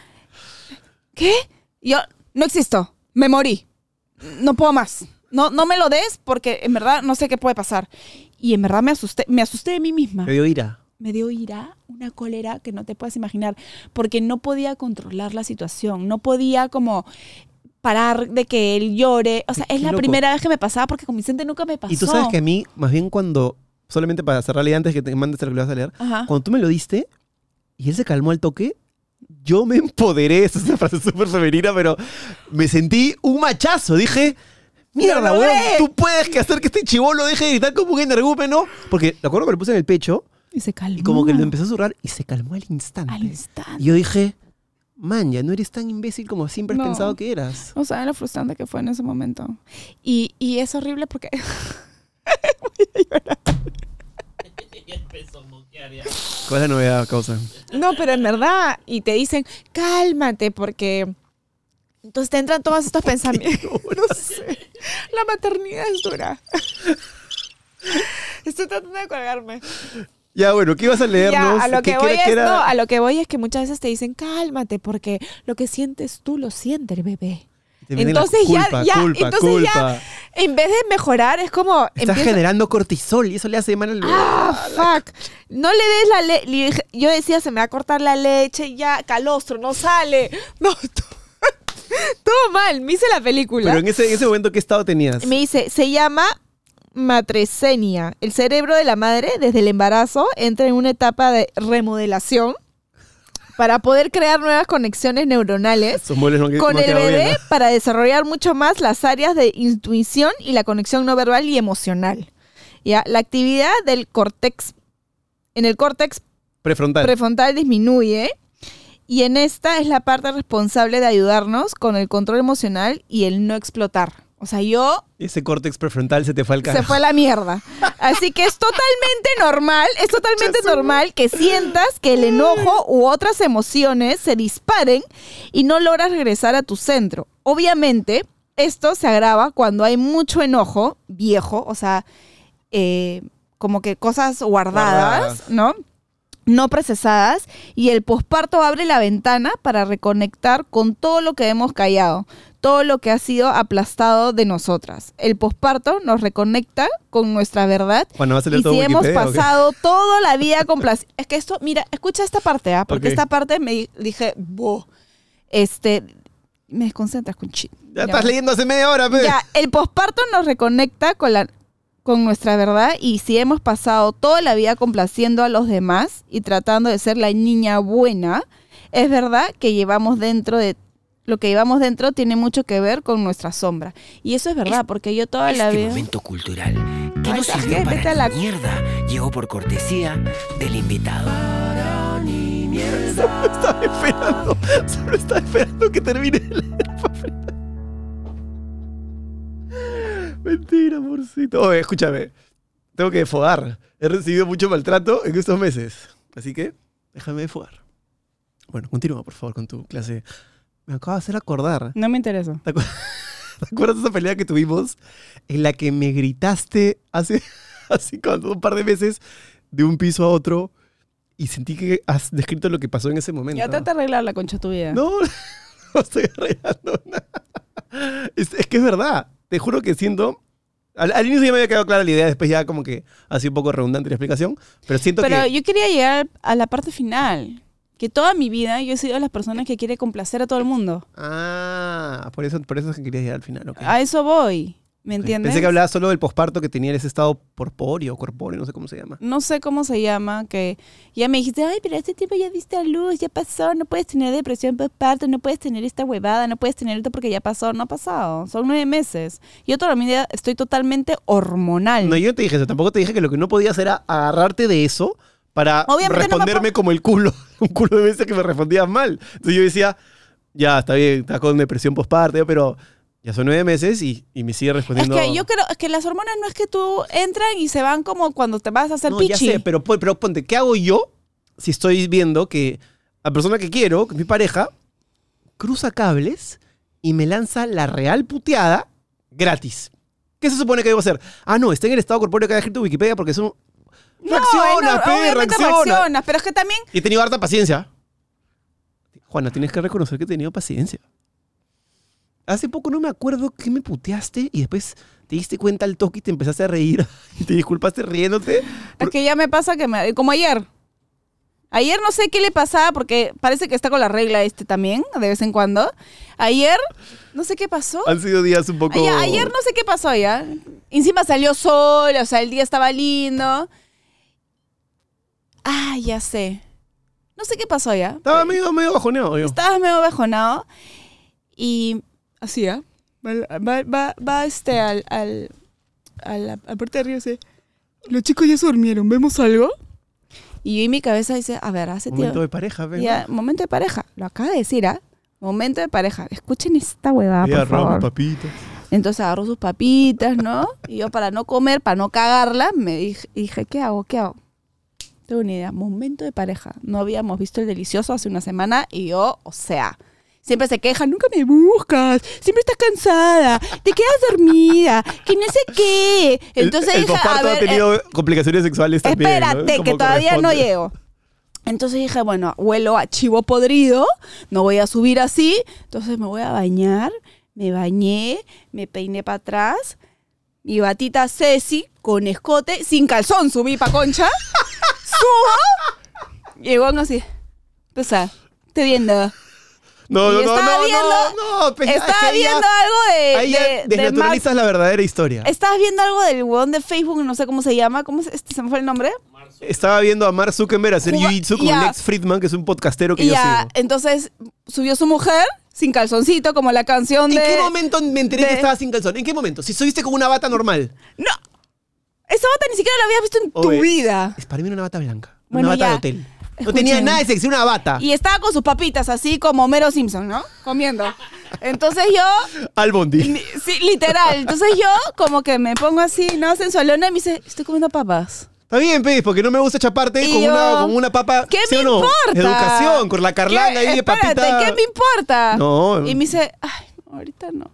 ¿Qué? Yo no existo. Me morí. No puedo más. No, no me lo des porque en verdad no sé qué puede pasar. Y en verdad me asusté. Me asusté de mí misma. Me dio ira. Me dio ira, una cólera que no te puedes imaginar. Porque no podía controlar la situación. No podía como parar de que él llore. O sea, es la loco. primera vez que me pasaba porque con Vicente nunca me pasó. Y tú sabes que a mí, más bien cuando, solamente para cerrarle y antes que te mandes lo que le vas a leer, Ajá. cuando tú me lo diste y él se calmó al toque, yo me empoderé. (laughs) Esa es una frase súper femenina, pero me sentí un machazo. Dije, mierda, ¡Lo weón, tú puedes que hacer que este chivolo deje de gritar como un energúmeno. Porque, ¿te acuerdo que lo puse en el pecho? Y se calmó. Y como que lo empezó a zurrar y se calmó al instante. Al instante. Y yo dije, man, ya no eres tan imbécil como siempre has No. pensado que eras. O sea, lo frustrante que fue en ese momento. Y, y es horrible porque... (laughs) ¿Cuál es la novedad, causa? No, pero en verdad, y te dicen, cálmate, porque entonces te entran todos estos (laughs) pensamientos. No (laughs) sé. La maternidad es dura. Estoy tratando de colgarme. Ya, bueno, ¿qué ibas a leernos? Ya, a lo ¿Qué- que voy era- es, era? no, a lo que voy es que muchas veces te dicen, cálmate, porque lo que sientes tú lo siente el bebé. Entonces ya, culpa, ya, culpa, entonces culpa. ya, en vez de mejorar, es como Estás generando cortisol y eso le hace mal al bebé. Ah, fuck. No le des la leche. Yo decía, se me va a cortar la leche, ya, calostro, no sale. No, (laughs) todo, todo mal. Me hice la película. Pero en ese, en ese momento, ¿qué estado tenías? Me dice, se llama matresenia. El cerebro de la madre, desde el embarazo, entra en una etapa de remodelación para poder crear nuevas conexiones neuronales no con el bien, bebé ¿no? para desarrollar mucho más las áreas de intuición y la conexión no verbal y emocional. ¿Ya? La actividad del córtex, en el córtex Prefrontal. prefrontal disminuye y en esta es la parte responsable de ayudarnos con el control emocional y el no explotar. O sea, yo Ese córtex prefrontal se te fue al carajo. se fue a la mierda. Así que es totalmente normal, es totalmente normal que sientas que el enojo u otras emociones se disparen y no logras regresar a tu centro. Obviamente, esto se agrava cuando hay mucho enojo viejo, o sea, eh, como que cosas guardadas, Guardadas. ¿no? No procesadas y el posparto abre la ventana para reconectar con todo lo que hemos callado, todo lo que ha sido aplastado de nosotras. El posparto nos reconecta con nuestra verdad Bueno, ¿vas a leer y si hemos pasado toda la vida con placer. Es que esto, mira, escucha esta parte, ¿ah? Porque esta parte me di- dije, "Bo". este, me desconcentras con chi- Ya estás leyendo hace media hora, pe. Ya, el posparto nos reconecta con la con nuestra verdad y si hemos pasado toda la vida complaciendo a los demás y tratando de ser la niña buena, es verdad que llevamos dentro de lo que llevamos dentro tiene mucho que ver con nuestra sombra. Y eso es verdad, porque yo toda la Este vida momento cultural, que Ay, no ¿sabes sirvió qué? para la- mierda, llegó por cortesía del invitado. Solo estaba esperando. Solo estaba esperando que termine frenar. Mentira, amorcito. Oye, escúchame. Tengo que desfogar. He recibido mucho maltrato en estos meses. Así que déjame desfogar. Bueno, continúa, por favor, con tu clase. Me acaba de hacer acordar. no me interesa. ¿Te acu- (laughs) ¿Te acuerdas de esa pelea que tuvimos en la que me gritaste hace, (laughs) así cuando un par de veces de un piso a otro y sentí que has descrito lo que pasó en ese momento? Ya trata de arreglar la concha tu vida. No, (laughs) no estoy arreglando nada. Es, es que es verdad. Te juro que siento. Al, al inicio ya me había quedado clara la idea, después ya como que ha sido un poco redundante la explicación. Pero siento Pero que. yo quería llegar a la parte final. Que toda mi vida yo he sido de las personas que quiere complacer a todo el mundo. Ah, por eso, por eso es que quería llegar al final. A eso voy. ¿Me entiendes? Pensé que hablaba solo del posparto que tenía ese estado porpóreo, corpóreo, no sé cómo se llama. No sé cómo se llama, que ya me dijiste, ay, pero este tiempo ya diste a luz, ya pasó, no puedes tener depresión postparto, no puedes tener esta huevada, no puedes tener esto porque ya pasó, no ha pasado, son nueve meses. Yo toda mi vida estoy totalmente hormonal. No, yo no te dije eso. Tampoco te dije que lo que no podías era agarrarte de eso para Obviamente no me responderme como el culo. (laughs) Un culo de veces que me respondías mal. Entonces yo decía, ya, está bien, está con depresión postparto, pero ya son nueve meses y, y me sigue es respondiendo. que yo creo, es que las hormonas no es que tú entran y se van como cuando te vas a hacer no, pichi. ya sé, pero, pero ponte, ¿qué hago yo si estoy viendo que la persona que quiero, es mi pareja, cruza cables y me lanza la real puteada gratis? ¿Qué se supone que debo hacer? Ah, no, está en el estado corpóreo que ha escrito Wikipedia porque es un... No, reacciona, no, pe, reacciona. reaccionas, pero es que también Y he tenido harta paciencia. Juana, tienes que reconocer que he tenido paciencia. Hace poco no me acuerdo que me puteaste y después te diste cuenta al toque y te empezaste a reír (laughs) y te disculpaste riéndote. Es que ya me pasa que me. Como ayer. Ayer no sé qué le pasaba porque parece que está con la regla este también, de vez en cuando. Ayer, no sé qué pasó. Han sido días un poco... Ay, ya, ayer no sé qué pasó ya. Encima salió sol, o sea, el día estaba lindo. Ah, ya sé. No sé qué pasó ya. Estaba medio, medio bajoneado yo. Estabas medio bajonado y así, ¿ah? Va, va, va, va, este al, al, a la, al puerta de río dice, los chicos ya se durmieron, ¿vemos algo? Y yo en mi cabeza dice, a ver, hace Momento tiempo... de pareja, ven. Ya, momento de pareja. Lo acaba de decir, ¿ah? Momento de pareja. Escuchen esta huevada, Ya, por favor. Ramos, papitas. Entonces agarró sus papitas, ¿no? Y yo para no comer, para no cagarla, me dije, dije, ¿qué hago? ¿Qué hago? Tengo una idea. Momento de pareja. No habíamos visto el delicioso hace una semana y yo, o sea, siempre se queja, nunca me buscas, siempre estás cansada, te quedas dormida, que no sé qué. Entonces el, el dije, a ver, ha tenido complicaciones sexuales eh, también. espérate, que todavía no llego. Entonces dije, bueno, huelo a chivo podrido, no voy a subir así, entonces me voy a bañar, me bañé, me peiné para atrás, mi batita Ceci con escote, sin calzón subí pa' concha, (laughs) subo, llegó así, o sea, estoy viendo. No, no, no, no, viendo- no, no, pues, es Estaba ahí ya- viendo algo de, Ahí de, de desnaturalizas la verdadera historia. Estabas viendo algo del huevón de Facebook, no sé cómo se llama, ¿cómo se, este, se me fue el nombre? Estaba viendo a Mark Zuckerberg hacer jiu-jitsu con ya. Lex Friedman, que es un podcastero que Y yo sigo. entonces subió su mujer sin calzoncito, como la canción ¿En de. qué momento me enteré de- que estaba sin calzón? ¿En qué momento? Si subiste con una bata normal. No. Esa bata ni siquiera la habías visto en tu Oye, vida. Es para mí era una bata blanca. Bueno, una bata ya. de hotel. No Escuchen. tenía nada de sexy, una bata. Y estaba con sus papitas, así como Mero Simpson, ¿no? Comiendo. Entonces yo, Al bondi. sí, literal. Entonces yo, como que me pongo así, ¿no? Sensualona y me dice, estoy comiendo papas. Está bien, pez, porque no me gusta chaparte Y con, yo, una, con una papa. ¿Qué ¿sí me o no? importa? Educación, con la carlanga ahí de papita. ¿qué me importa? No. Y me dice, ay, ahorita no.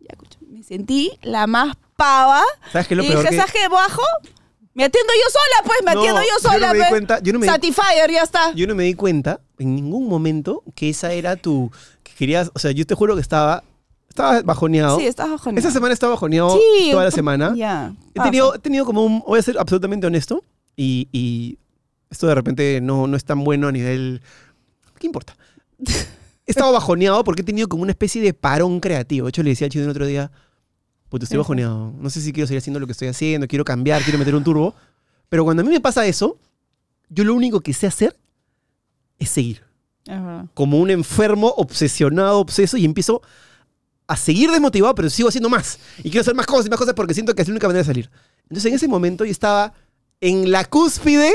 Ya, escucha, me sentí la más pava. ¿Sabes qué es lo y peor? dije, que- ¿sabes qué? Bajo. Me atiendo yo sola, pues, me No, atiendo yo yo no sola, me di pues. cuenta, yo no me di- Satisfyer, ya está. Yo no me di cuenta en ningún momento que esa era tu. que querías. O sea, yo te juro que estaba. Estaba bajoneado. Sí, estás bajoneado. Esa semana estaba bajoneado Sí, toda la (laughs) semana. Ya. He tenido, he tenido como un. Voy a ser absolutamente honesto. Y, y esto de repente no, no es tan bueno a nivel. ¿Qué importa? (laughs) He estado bajoneado porque he tenido como una especie de parón creativo. De hecho, le decía al chido el otro día. Pues estoy bajoneado. No sé si quiero seguir haciendo lo que estoy haciendo, quiero cambiar, quiero meter un turbo. Pero cuando a mí me pasa eso, yo lo único que sé hacer es seguir verdad. como un enfermo, obsesionado, obseso, y empiezo a seguir desmotivado, pero sigo haciendo más. Y quiero hacer más cosas y más cosas porque siento que es la única manera de salir. Entonces en ese momento yo estaba en la cúspide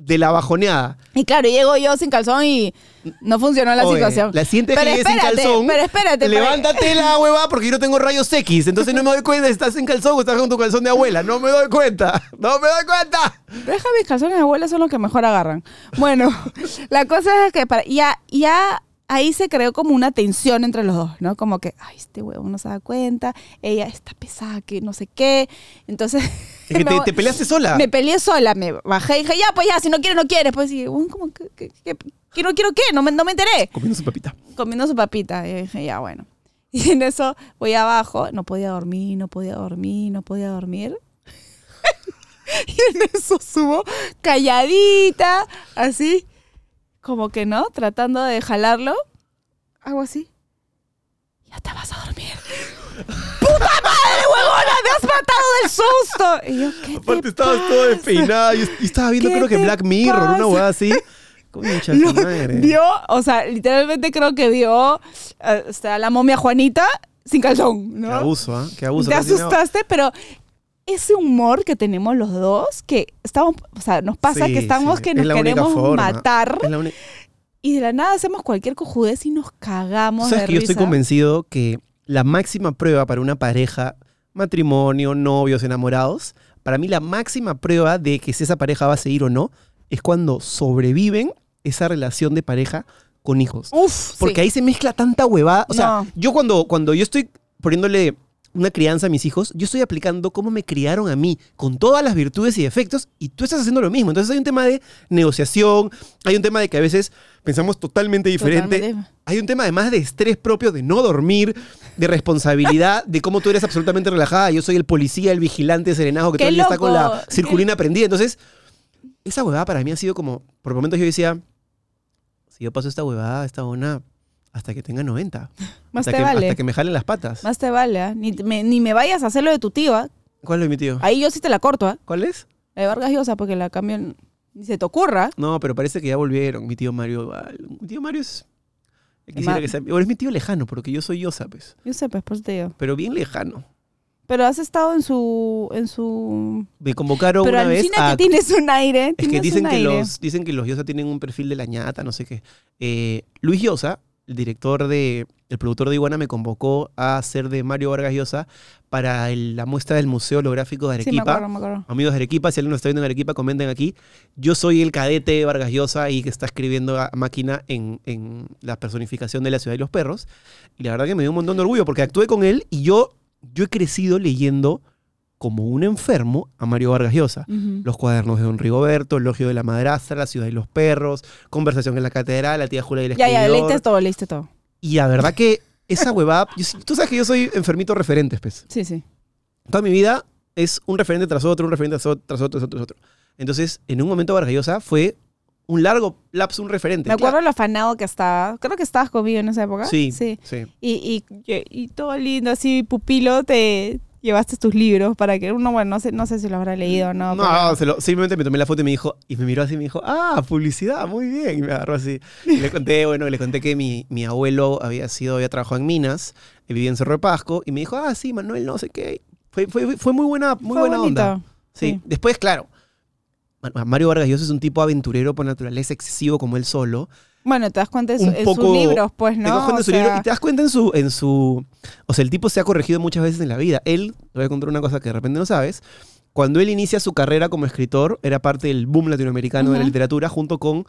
de la bajoneada. Y claro, llego yo sin calzón y no funcionó la Oye, situación. La siguiente Pero que llegues sin espérate, calzón, pero espérate, levántate la (laughs) hueva porque yo no tengo rayos X. Entonces no me doy cuenta si estás en calzón o estás con tu calzón de abuela. No me doy cuenta. No me doy cuenta. Deja mis calzones de abuela, son los que mejor agarran. Bueno, (laughs) la cosa es que para, ya, ya ahí se creó como una tensión entre los dos, ¿no? Como que, ay, este huevo no se da cuenta, ella está pesada, que no sé qué. Entonces. (laughs) Es que me te, peleaste sola. Me peleé sola, me bajé y dije, ya, pues ya, si no quieres, no quieres. Pues como que, que, que- que no quiero qué, no me, no me enteré. Comiendo su papita. Comiendo su papita. Y dije, ya, bueno. (laughs) Y en eso voy abajo, no podía dormir, no podía dormir, no podía dormir. (laughs) y en eso subo calladita, así, como que no, tratando de jalarlo. Hago así. Ya te vas a dormir. (laughs) ¡Puta madre, huevona! ¡Me has matado del susto! Y yo, ¿qué Aparte te estabas pasa? todo despeinada. Yo, yo estaba viendo ¿Qué creo que Black Mirror, una hueá así. Concha Lo- vio, o sea, literalmente creo que vio eh, o sea, la momia Juanita sin calzón, ¿no? Qué abuso, ¿ah? Qué abuso. Te asustaste, pero ese humor que tenemos los dos, que estamos, o sea, nos pasa Sí, que estamos sí, que nos queremos forma. matar y de la nada hacemos cualquier cojudez y nos cagamos ¿Sabes de que yo estoy convencido que la máxima prueba para una pareja, matrimonio, novios, enamorados, para mí la máxima prueba de que si esa pareja va a seguir o no, es cuando sobreviven esa relación de pareja con hijos. Uf, Porque sí. ahí se mezcla tanta huevada. O sea, No. yo cuando, cuando yo estoy poniéndole una crianza a mis hijos, yo estoy aplicando cómo me criaron a mí, con todas las virtudes y defectos, y tú estás haciendo lo mismo. Entonces hay un tema de negociación, hay un tema de que a veces pensamos totalmente diferente. Totalmente. Hay un tema además de estrés propio, de no dormir, de responsabilidad, de cómo tú eres absolutamente relajada. Yo soy el policía, el vigilante serenajo que todo el día está con la circulina prendida. Entonces, esa huevada para mí ha sido como, por momentos yo decía, si yo paso esta huevada, esta ona, hasta que tenga 90. (laughs) Más hasta te que, vale. Hasta que me jalen las patas. Más te vale, ¿ah? Ni, me, ni me vayas a hacer lo de tu tío, ¿ah? ¿Cuál es mi tío? Ahí yo sí te la corto, ¿ah? ¿Cuál es? La de Vargas Llosa, porque la cambian. Ni se te ocurra. No, pero parece que ya volvieron. Mi tío Mario. Mi tío Mario es. Quisiera Ma- que sea. Bueno, es mi tío lejano, porque yo soy yo, ¿sabes? Yo sé, pues, por digo. Pero bien lejano. Pero has estado en su. en su. Me convocaron Pero una vez a. que tienes un aire. Es que dicen que, aire. los, dicen que los Yosa tienen un perfil de la ñata, no sé qué. Eh, Luis Llosa, el director de. El productor de Iguana me convocó a hacer de Mario Vargas Llosa para el- la muestra del Museo Holográfico de Sí, me Arequipa. acuerdo, me acuerdo. Amigos de Arequipa, si alguien nos está viendo en Arequipa, comenten aquí. Yo soy el cadete de Vargas Llosa y que está escribiendo a máquina en, en la personificación de la ciudad de los perros. Y la verdad que me dio un montón de orgullo porque actué con él y yo, yo he crecido leyendo como un enfermo a Mario Vargas Llosa. Los cuadernos de Don Rigoberto, El elogio de la madrastra, La ciudad de los perros, Conversación en la catedral, La tía Julia y el Ya, ya, leíste todo, leíste todo. Y la verdad que esa huevada... yo tú sabes que yo soy enfermito referente, pues Sí, sí. toda mi vida es un referente tras otro, un referente tras otro, tras otro, tras otro. tras otro. Entonces, en un momento Vargas Llosa fue un largo lapso, un referente. Me acuerdo Claro. lo afanado que estaba. Creo que estabas conmigo en esa época. Sí, Sí. sí. Y, y, y todo lindo, así, pupilo, te llevaste tus libros para que uno, bueno, no sé, no sé si lo habrá leído o no. No, pero- se lo- simplemente me tomé la foto y me dijo, y me miró así y me dijo, ah, publicidad, muy bien. Y me agarró así. Y le conté, (laughs) bueno, le conté que mi, mi abuelo había sido, había trabajado en minas, y vivía en Cerro de Pasco, y me dijo, ah, sí, Manuel, no sé qué. Fue, fue, fue muy buena, muy Fue buena bonito. onda. Sí. Sí. Después, claro, Mario Vargas Llosa es un tipo aventurero por naturaleza, excesivo como él solo. Bueno, te das cuenta en, su- Un en poco- sus libros, pues, ¿no? Te das cuenta en su libro y te das cuenta en su, en su... O sea, el tipo se ha corregido muchas veces en la vida. Él, te voy a contar una cosa que de repente no sabes. Cuando él inicia su carrera como escritor, era parte del boom latinoamericano de la literatura, junto con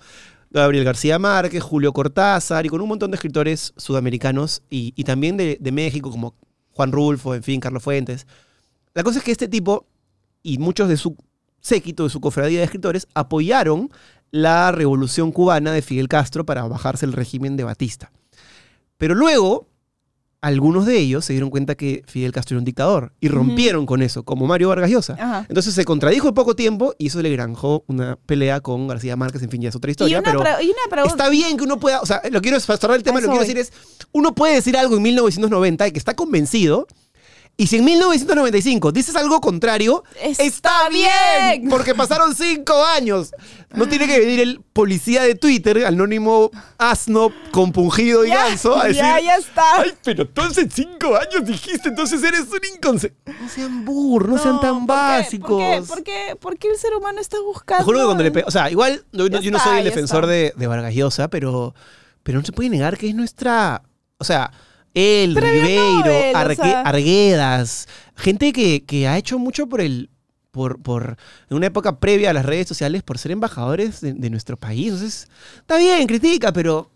Gabriel García Márquez, Julio Cortázar y con un montón de escritores sudamericanos y, y también de, de México, como Juan Rulfo, en fin, Carlos Fuentes. La cosa es que este tipo y muchos de su séquito, de su cofradía de escritores, apoyaron la revolución cubana de Fidel Castro para bajarse el régimen de Batista. Pero luego, algunos de ellos se dieron cuenta que Fidel Castro era un dictador y rompieron con eso, como Mario Vargas Llosa. Ajá. Entonces se contradijo en poco tiempo y eso le granjó una pelea con García Márquez, en fin, ya es otra historia, pero está bien que uno pueda, o sea, lo quiero cerrar el tema, A lo que eso quiero decir es, uno puede decir algo en 1990 y que está convencido, y si en 1995 dices algo contrario, Está está bien, porque pasaron cinco años. No tiene que venir el policía de Twitter, anónimo asno, compungido y Ya, ganso, a decir, ya, ya está. Ay, pero entonces cinco años dijiste, entonces eres un inconse. No sean burros, no, sean tan básicos. ¿Por qué? ¿Por qué? ¿Por qué el ser humano está buscando? Juro que cuando le pe- O sea, igual yo, no soy el defensor está. de, de Vargas Llosa, pero, pero no se puede negar que es nuestra. O sea, él, Premio Ribeiro, Arque- sea. Arguedas, gente que, que ha hecho mucho por el. Por, por, en una época previa a las redes sociales, por ser embajadores de, de nuestro país. Entonces, está bien, critica, pero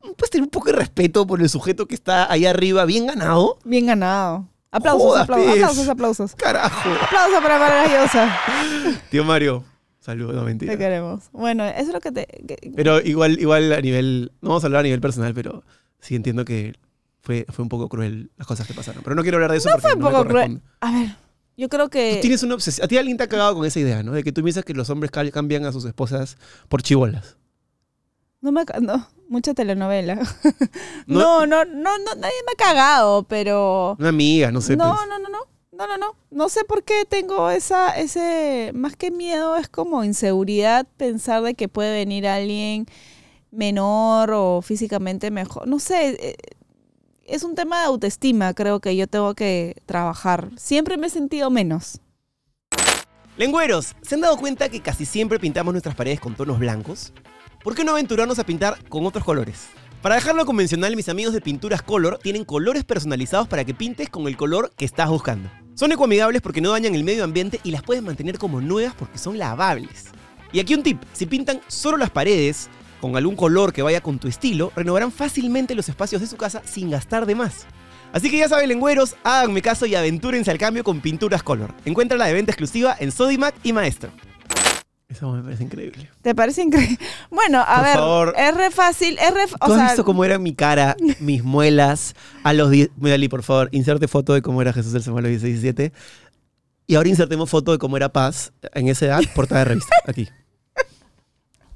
puedes tener un poco de respeto por el sujeto que está ahí arriba, bien ganado. Bien ganado. Aplausos, Jodas, aplausos, pez. aplausos, aplausos. Carajo. Aplausos para Vargas Llosa. (laughs) Tío Mario, saludos, no mentira. Te queremos. Bueno, eso es lo que te... que- Pero igual, igual a nivel, no vamos a hablar a nivel personal, pero sí entiendo que fue, fue un poco cruel las cosas que pasaron. Pero no quiero hablar de eso no porque fue un no poco cruel. A ver, yo creo que... Tú tienes una obsesión. A ti alguien te ha cagado con esa idea, ¿no? De que tú piensas que los hombres cambian a sus esposas por chibolas. No me... No, mucha telenovela. (laughs) No- No, no, no, no, nadie me ha cagado, pero... Una amiga, no sé. no, pues. no, no, no. No, no, no. No sé por qué tengo esa, ese, más que miedo, es como inseguridad pensar de que puede venir alguien menor o físicamente mejor. No sé, eh, es un tema de autoestima, creo que yo tengo que trabajar. Siempre me he sentido menos. Lengüeros, ¿se han dado cuenta que casi siempre pintamos nuestras paredes con tonos blancos? ¿Por qué no aventurarnos a pintar con otros colores? Para dejarlo convencional, mis amigos de Pinturas Color tienen colores personalizados para que pintes con el color que estás buscando. Son ecoamigables porque no dañan el medio ambiente y las puedes mantener como nuevas porque son lavables. Y aquí un tip, si pintan solo las paredes con algún color que vaya con tu estilo, renovarán fácilmente los espacios de su casa sin gastar de más. Así que ya saben, lengüeros, háganme caso y aventúrense al cambio con Pinturas Color. Encuéntrala de venta exclusiva en Sodimac y Maestro. Eso me parece increíble. ¿Te parece increíble? (laughs) Bueno, a Por ver, favor. es re fácil, es re... O ¿Tú has sea, visto cómo era mi cara, (laughs) mis muelas a los 10? Mira, por favor, inserte foto de cómo era Jesús el los 17. Y ahora insertemos foto de cómo era Paz en esa edad, portada de revista. Aquí.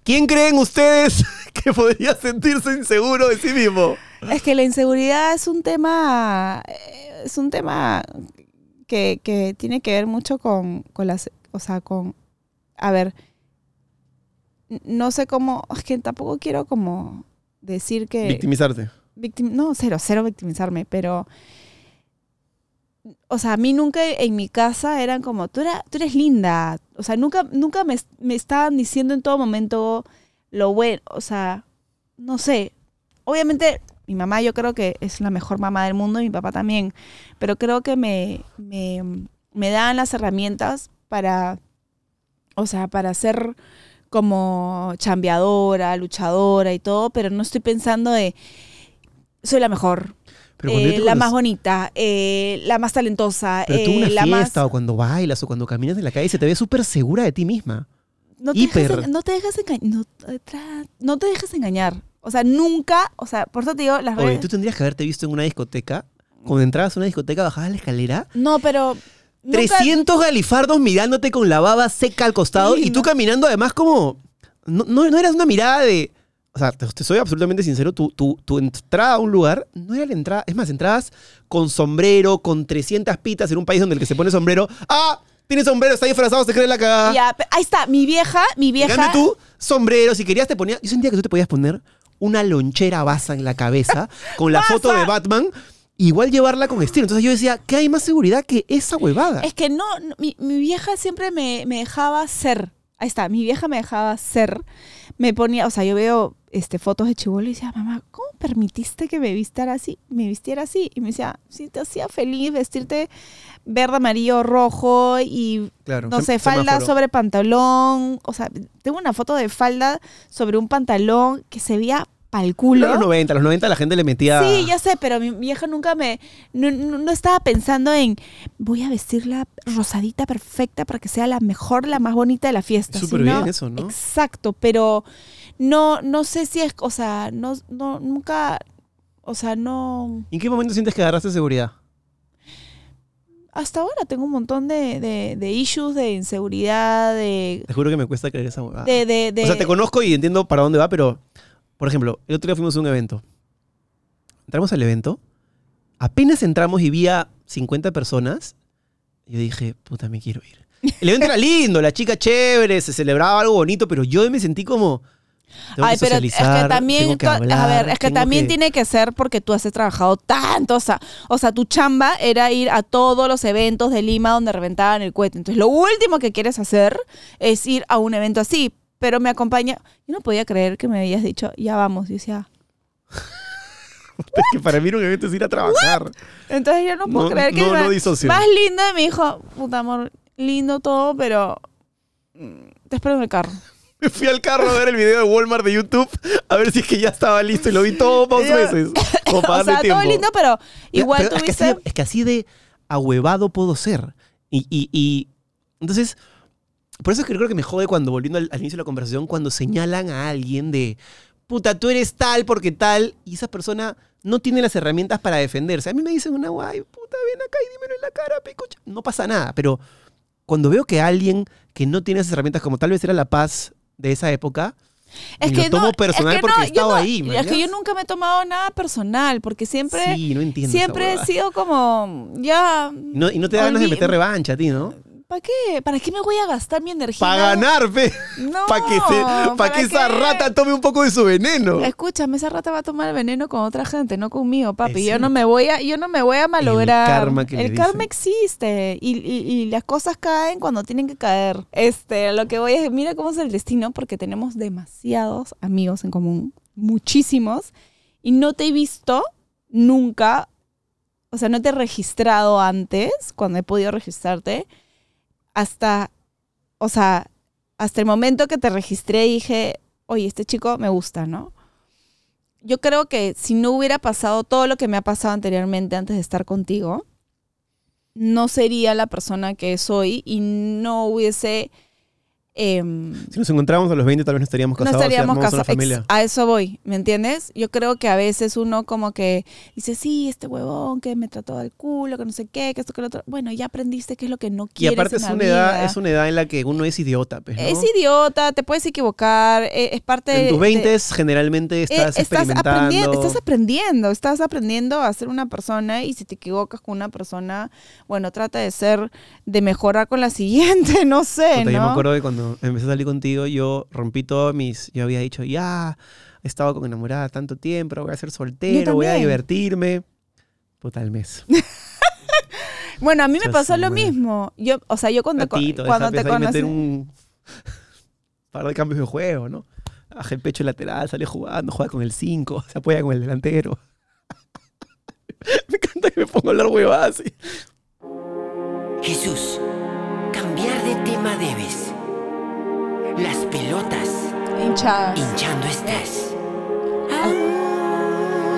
¿Quién creen ustedes (laughs) que podría sentirse inseguro de sí mismo? Es que la inseguridad es un tema, eh, es un tema que, que tiene que ver mucho con, con las, o sea, con, a ver, no sé cómo, es que tampoco quiero como decir que, Victimizarte. victim- no, cero, cero victimizarme, pero, o sea, a mí nunca en mi casa eran como, tú, era, tú eres linda, o sea, nunca, nunca me, me estaban diciendo en todo momento lo bueno, o sea, no sé, obviamente mi mamá yo creo que es la mejor mamá del mundo y mi papá también, pero creo que me, me, me dan las herramientas para, o sea, para ser como chambeadora, luchadora y todo, pero no estoy pensando de, soy la mejor, eh, la más bonita, eh, la más talentosa, Pero tú eh, una la fiesta más... o cuando bailas o cuando caminas en la calle se te ve súper segura de ti misma. no te, hiper. en- no te dejes engañar, no, te tra- no te dejes engañar. O sea, nunca, o sea, por eso te digo, las Oye, redes... tú tendrías que haberte visto en una discoteca. Cuando entrabas a una discoteca, bajabas la escalera. No, pero... nunca- 300 galifardos mirándote con la baba seca al costado Sí, y tú no. caminando además como... No, no, no eras una mirada de... O sea, te, te soy absolutamente sincero, tu, tu, tu entrada a un lugar no era la entrada... Es más, entrabas con sombrero, con 300 pitas en un país donde el que se pone sombrero... ¡Ah! Tiene sombrero, está disfrazado, se cree la cagada. Ya, ahí está, mi vieja, mi En vieja... cambio tú, sombrero, si querías te ponías... Yo sentía que tú te podías poner una lonchera basa en la cabeza (laughs) con la foto de Batman, igual llevarla con estilo. Entonces yo decía, ¿qué hay más seguridad que esa huevada? Es que no, no, mi, mi vieja siempre me, me dejaba ser. Ahí está, mi vieja me dejaba ser. Me ponía, o sea, yo veo este, fotos de chivolo y decía, mamá, ¿cómo permitiste que me vistiera así? Me vistiera así. Y me decía, si te hacía feliz vestirte verde, amarillo, rojo y, Claro, no sé, falda semáforo. sobre pantalón. O sea, tengo una foto de falda sobre un pantalón que se veía pa'l culo. Los 90, los 90 la gente le metía... Sí, ya sé, pero mi vieja nunca me. No, no- estaba pensando en. Voy a vestirla rosadita perfecta para que sea la mejor, la más bonita de la fiesta. Súper bien eso, ¿no? Exacto, pero no, no sé si es. O sea, no, no, nunca. O sea, no. ¿En qué momento sientes que agarraste seguridad? Hasta ahora tengo un montón de, de, de issues, de inseguridad, de. Te juro que me cuesta creer esa huevada. de, de, de- O sea, te conozco y entiendo para dónde va, pero, por ejemplo, el otro día fuimos a un evento. Entramos al evento, apenas entramos y vi a 50 personas, y yo dije, puta, me quiero ir. El evento era lindo, la chica chévere, se celebraba algo bonito, pero yo me sentí como... Tengo Ay, que pero es que también, que a ver, es que también que- tiene que ser porque tú has trabajado tanto, o sea, o sea, tu chamba era ir a todos los eventos de Lima donde reventaban el cohete. Entonces, lo último que quieres hacer es ir a un evento así, pero me acompaña. Yo no podía creer que me habías dicho, ya vamos, y decía, (laughs) Es que para mí era un evento es ir a trabajar. entonces yo no puedo No, creer que no, no disocio. más lindo y me dijo, puta amor, lindo todo, pero mm, te espero en el carro. Me (laughs) fui al carro a ver el video de Walmart de YouTube, a ver si es que ya estaba listo y lo vi todo dos veces. Como (laughs) para o sea, tiempo. todo lindo, pero igual Pero es, que tuviste... así, es que así de ahuevado puedo ser. Y, y- y- entonces, por eso es que creo que me jode cuando, volviendo al, al inicio de la conversación, cuando señalan a alguien de, puta, tú eres tal porque tal, y esa persona no tiene las herramientas para defenderse. A mí me dicen una guay, puta, ven acá y dímelo en la cara, picocha. No pasa nada, pero cuando veo que alguien que no tiene esas herramientas, como tal vez era la paz de esa época, Es y que lo tomo no, personal es que porque no, he estado no- ahí, Es que yo nunca me he tomado nada personal, porque siempre, sí, no entiendo. esa siempre he sido como, ya, Y no, y no te da ganas de meter revancha a ti, ¿no? ¿Para qué? ¿Para qué me voy a gastar mi energía? Para ganar, fe. No, (laughs) para que, se- pa' ¿para que esa qué? rata tome un poco de su veneno. Escúchame, esa rata va a tomar el veneno con otra gente, no conmigo, papi. Yo no me voy a, yo no me voy a malograr. karma que le El karma dicen. existe y, y- y las cosas caen cuando tienen que caer. Este, lo que voy es, mira cómo es el destino, porque tenemos demasiados amigos en común, muchísimos, y no te he visto nunca, o sea, no te he registrado antes, cuando he podido registrarte, hasta, o sea, hasta el momento que te registré dije, oye, este chico me gusta, ¿no? yo creo que si no hubiera pasado todo lo que me ha pasado anteriormente antes de estar contigo, no sería la persona que soy y no hubiese... em, Si nos encontramos a los 20, tal vez no estaríamos no casados y estaríamos casados. Ex- A eso voy, ¿me entiendes? Yo creo que a veces uno como que dice, sí, este huevón que me trató del culo, que no sé qué, que esto, que lo otro. Bueno, ya aprendiste qué es lo que no Y quieres aparte en es la una, edad, es una edad en la que uno es idiota, pues, ¿no? Es idiota, te puedes equivocar, eh, es parte En tus de- 20 generalmente eh, estás, aprendiendo, estás aprendiendo, estás aprendiendo a ser una persona y si te equivocas con una persona, bueno, trata de ser, de mejorar con la siguiente, (laughs) no sé, ¿no? Yo me acuerdo de cuando empecé a salir contigo, yo rompí todos mis. Yo había dicho, ya, he estado con enamorada tanto tiempo, voy a ser soltero, voy a divertirme. Puta, el mes. (laughs) Bueno, a mí me pasó lo mismo. Yo, o sea, yo cuando, Ratito, cuando te conocí, meter un (laughs) par de cambios de juego, ¿no? Baja el pecho lateral, sale jugando, juega con el 5, se apoya con el delantero. (laughs) me encanta que me ponga a hablar huevadas así. Jesús, cambiar de tema debes. Las pelotas hinchadas, hinchando estás.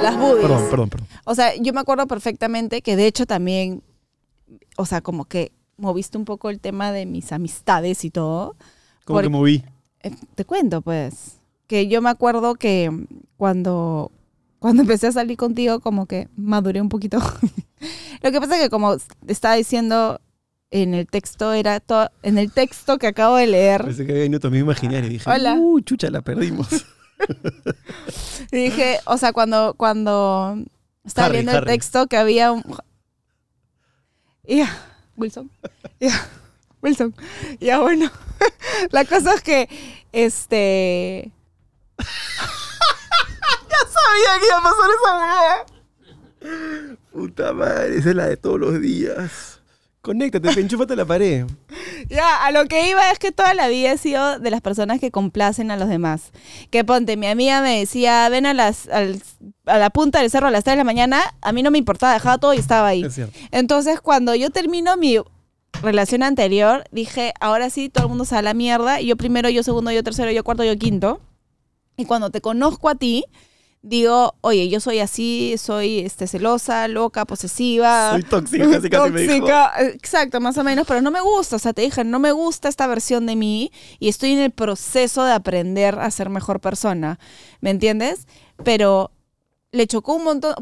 las boobies. Perdón, perdón, perdón. O sea, yo me acuerdo perfectamente que de hecho también, o sea, como que moviste un poco el tema de mis amistades y todo. ¿Cómo que moví? Eh, te cuento, pues, que yo me acuerdo que cuando, cuando empecé a salir contigo, como que maduré un poquito. (laughs) Lo que pasa es que como estaba diciendo en el texto, era todo, en el texto que acabo de leer, Pensé que había venido tu amigo imaginario y dije, Hola. uh, chucha, la perdimos. (laughs) y dije, o sea, cuando, cuando estaba Harry, leyendo el texto que había un... Y ya, Wilson, ya, (laughs) Wilson, ya bueno. (laughs) La cosa es que, este... ya sabía que iba a pasar esa. Puta madre, esa es la de todos los días. Conéctate, enchúfate a la pared. Ya, a lo que iba es que toda la vida he sido de las personas que complacen a los demás. Que ponte, mi amiga me decía, ven a, las, al- a la punta del cerro a las 3 de la mañana, a mí no me importaba, dejaba todo y estaba ahí. Es cierto. Entonces, cuando yo termino mi relación anterior, dije, ahora sí, todo el mundo se la mierda. Yo primero, yo segundo, yo tercero, yo cuarto, yo quinto. Y cuando te conozco a ti, digo, oye, yo soy así, soy este, celosa, loca, posesiva. Soy tóxica, casi casi me dijo. Tóxica, exacto, más o menos, pero no me gusta, o sea, te dije, no me gusta esta versión de mí y estoy en el proceso de aprender a ser mejor persona, ¿me entiendes? Pero le chocó un montón,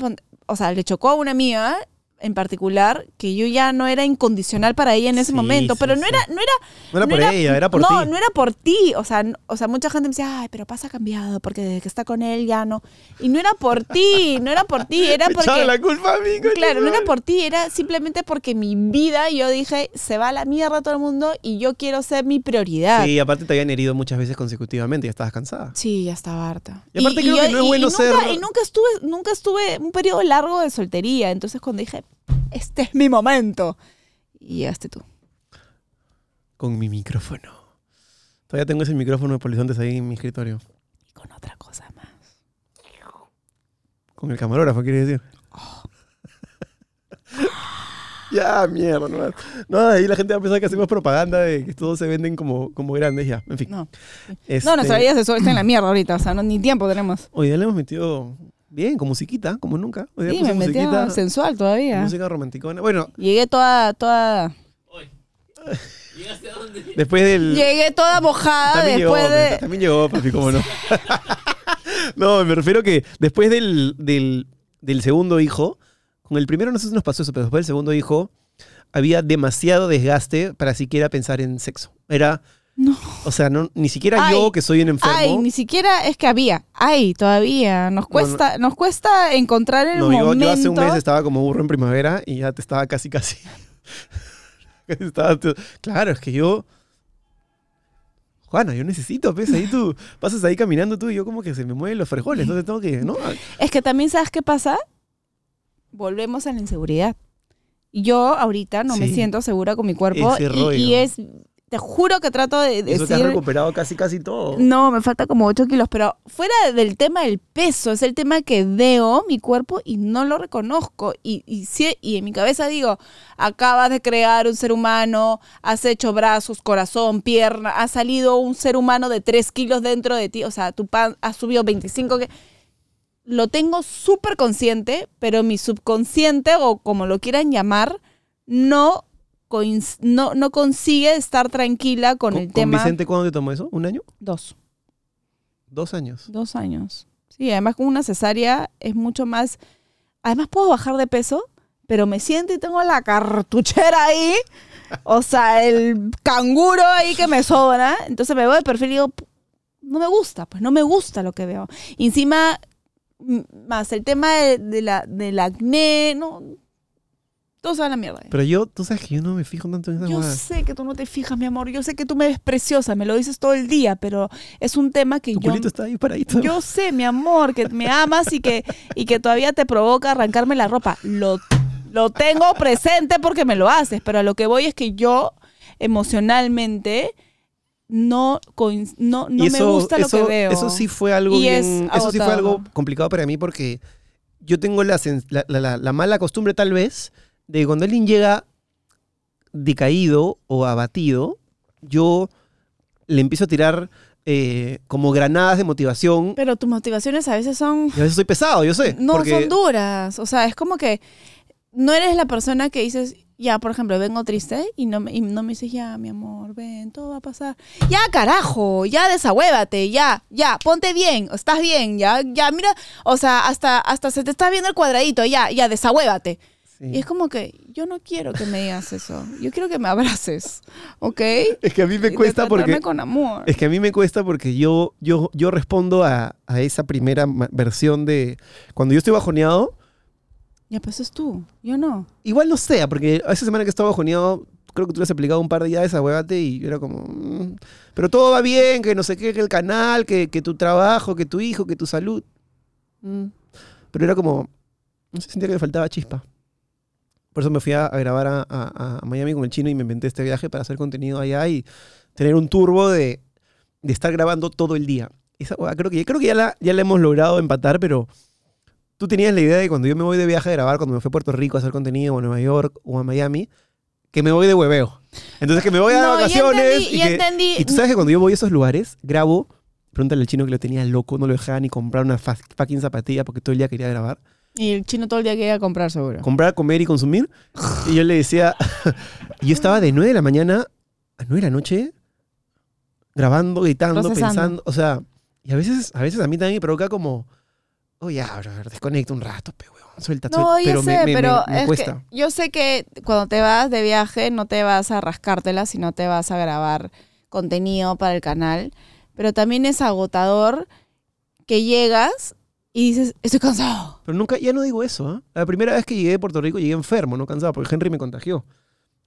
o sea, le chocó a una amiga en particular que yo ya no era incondicional para ella en ese Sí, momento, sí, pero no sí. era, no era, No era por ella, era por no, ti. no era por ti. O sea, o sea, mucha gente me decía, ay, pero pasa cambiado porque desde que está con él ya no. Y no era por ti, no era por ti, era (laughs) Me porque. la culpa a mí, Claro, no era por ti, era simplemente porque mi vida, yo dije, se va a la mierda todo el mundo y yo quiero ser mi prioridad. Sí, aparte te habían herido muchas veces consecutivamente y ya estabas cansada. Sí, ya estaba harta. Y aparte creo que no es bueno nunca, ser- Y nunca estuve, nunca estuve un periodo largo de soltería. Entonces cuando dije, este es mi momento. Y llegaste tú. Con mi micrófono. Todavía tengo ese micrófono de polizontes ahí en mi escritorio. Y con otra cosa más. Con el camarógrafo, quiere decir. (laughs) ya, mierda. No, no, ahí la gente va a pensar que hacemos propaganda de que todos se venden como, como grandes ya. En fin. No. Este, No, nuestra vida sexual está en la mierda ahorita. O sea, no, ni tiempo tenemos. Hoy día le hemos metido bien, con musiquita, como nunca. Hoy día Sí, puse me musiquita, sensual todavía. música romanticona. Bueno, Llegué toda, toda. ¿Llegaste a dónde? después del... Llegué toda mojada También llegó, después de. también llegó, papi, cómo no. (laughs) no, me refiero que después del, del, del segundo hijo, con el primero no sé si nos pasó eso, pero después del segundo hijo, había demasiado desgaste para siquiera pensar en sexo. Era, No. o sea, no, ni siquiera Ay, yo, que soy un enfermo. Ay, ni siquiera es que había. Ay, todavía. Nos cuesta, nos cuesta encontrar el no, yo, momento. yo hace un mes estaba como burro en primavera y ya te estaba casi, casi. (laughs) Estaba claro, es que yo. Juana, yo necesito, pues ahí tú pasas ahí caminando tú y yo como que se me mueven los frijoles, entonces tengo que, ¿no? Es que también, ¿sabes qué pasa? Volvemos a la inseguridad. Yo ahorita no me siento segura con mi cuerpo y es, te juro que trato de Eso te has decir... recuperado casi, casi todo. No, me falta como 8 kilos, pero fuera del tema del peso, es el tema que veo mi cuerpo y no lo reconozco. Y, y, y en mi cabeza digo, acabas de crear un ser humano, has hecho brazos, corazón, pierna, ha salido un ser humano de 3 kilos dentro de ti, o sea, tu pan ha subido 25 que... lo tengo súper consciente, pero mi subconsciente, o como lo quieran llamar, no, no, no consigue estar tranquila con, el tema. Vicente cuándo te tomó eso? ¿Un año? Dos. ¿Dos años? Dos años. Sí, además con una cesárea es mucho más. Además puedo bajar de peso, pero me siento y tengo la cartuchera ahí. O sea, el canguro ahí que me sobra. Entonces me veo de perfil y digo, "Pu- no me gusta, pues no me gusta lo que veo. Y encima, más el tema de, de la, del acné, no. Todo se va a la mierda. Pero yo, tú sabes que yo no me fijo tanto en esas Yo sé que tú no te fijas, mi amor. Yo sé que tú me ves preciosa, me lo dices todo el día, pero es un tema que Tu yo. está ahí paradito. Yo sé, mi amor, que me amas y que, y que todavía te provoca arrancarme la ropa. Lo, lo tengo presente porque me lo haces, pero a lo que voy es que yo emocionalmente no, no, no me gusta lo que veo. Eso sí fue algo es Eso sí fue algo complicado para mí porque yo tengo la- la- la mala costumbre, tal vez, de que cuando alguien llega decaído o abatido, yo le empiezo a tirar eh, como granadas de motivación. Pero tus motivaciones a veces son... Y a veces soy pesado, yo sé. No porque son duras. O sea, es como que no eres la persona que dices, ya, por ejemplo, vengo triste y no, me- y no me dices, ya, mi amor, ven, todo va a pasar. Ya, carajo, ya desahuévate, ya, ya, ponte bien, estás bien, ya, ya, mira, o sea, hasta, hasta se te está viendo el cuadradito, ya, ya, desahuévate. Sí. Y es como que yo no quiero que me digas eso. Yo quiero que me abraces, ¿ok? Es que a mí me cuesta porque... con amor. Es que a mí me cuesta porque yo, yo, yo respondo a, a esa primera versión de... Cuando yo estoy bajoneado, Ya, pues es tú, yo no. igual no sea, porque esa semana que estaba bajoneado, creo que tú le has aplicado un par de días a huevate y yo era como... mm, pero todo va bien, que no sé qué, que el canal, que, que tu trabajo, que tu hijo, que tu salud. Mm. Pero era como... No sé, sentía que me faltaba chispa. Por eso me fui a, a grabar a, a- a Miami con el chino y me inventé este viaje para hacer contenido allá y tener un turbo de, de estar grabando todo el día. Esa creo que, creo que ya, la, ya la hemos logrado empatar, pero tú tenías la idea de cuando yo me voy de viaje a grabar, cuando me fui a Puerto Rico a hacer contenido, o a Nueva York, o a Miami, que me voy de hueveo. Entonces que me voy a No, vacaciones. entendí, y, entendí. y tú sabes que cuando yo voy a esos lugares, grabo, pregúntale al chino que lo tenía loco, no lo dejaba ni comprar una fucking zapatilla porque todo el día quería grabar. Y el chino todo el día quería comprar seguro. comprar, comer y consumir. Y yo le decía, (laughs) yo estaba de 9 de la mañana a 9 de la noche grabando, gritando, Procesando. pensando, o sea, y a veces, a veces a mí también me provoca como, oh ya, brother, desconecta un rato, pe, weón, suelta, No, suelta", yo pero sé, me, me- pero me- me es cuesta. que yo sé que cuando te vas de viaje no te vas a rascártela, sino te vas a grabar contenido para el canal. Pero también es agotador que llegas y dices, estoy cansado. Pero nunca, ya no digo eso, ¿ah? La primera vez que llegué de Puerto Rico llegué enfermo, no cansado, porque Henry me contagió.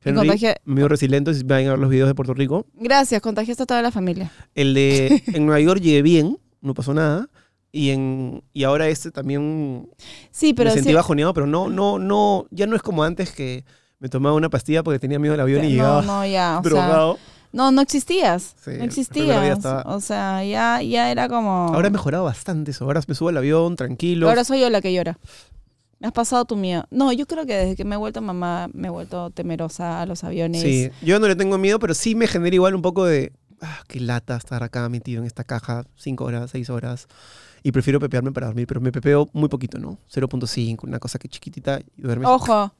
Henry me dio resiliente, si vayan a ver los videos de Puerto Rico. Gracias, contagiaste a toda la familia. El de (laughs) en Nueva York llegué bien, no pasó nada. Y, en, y ahora este también Sí, pero me sentí sí- bajoneado, pero no, no, no, ya no es como antes que me tomaba una pastilla porque tenía miedo al avión y no, llegaba no, ya, o sea, drogado. No, no existías. Sí, no existías. estaba- O sea, ya, ya era como... Ahora he mejorado bastante eso. Ahora me subo al avión tranquilo. Ahora soy yo la que llora. Me has pasado tu miedo. No, yo creo que desde que me he vuelto mamá, me he vuelto temerosa a los aviones. sí, yo no le tengo miedo, pero sí me genera igual un poco de, ah, qué lata estar acá metido en esta caja cinco horas, seis horas. Y prefiero pepearme para dormir, pero me pepeo muy poquito, ¿no? 0.5, una cosa que chiquitita y duermes. Ojo,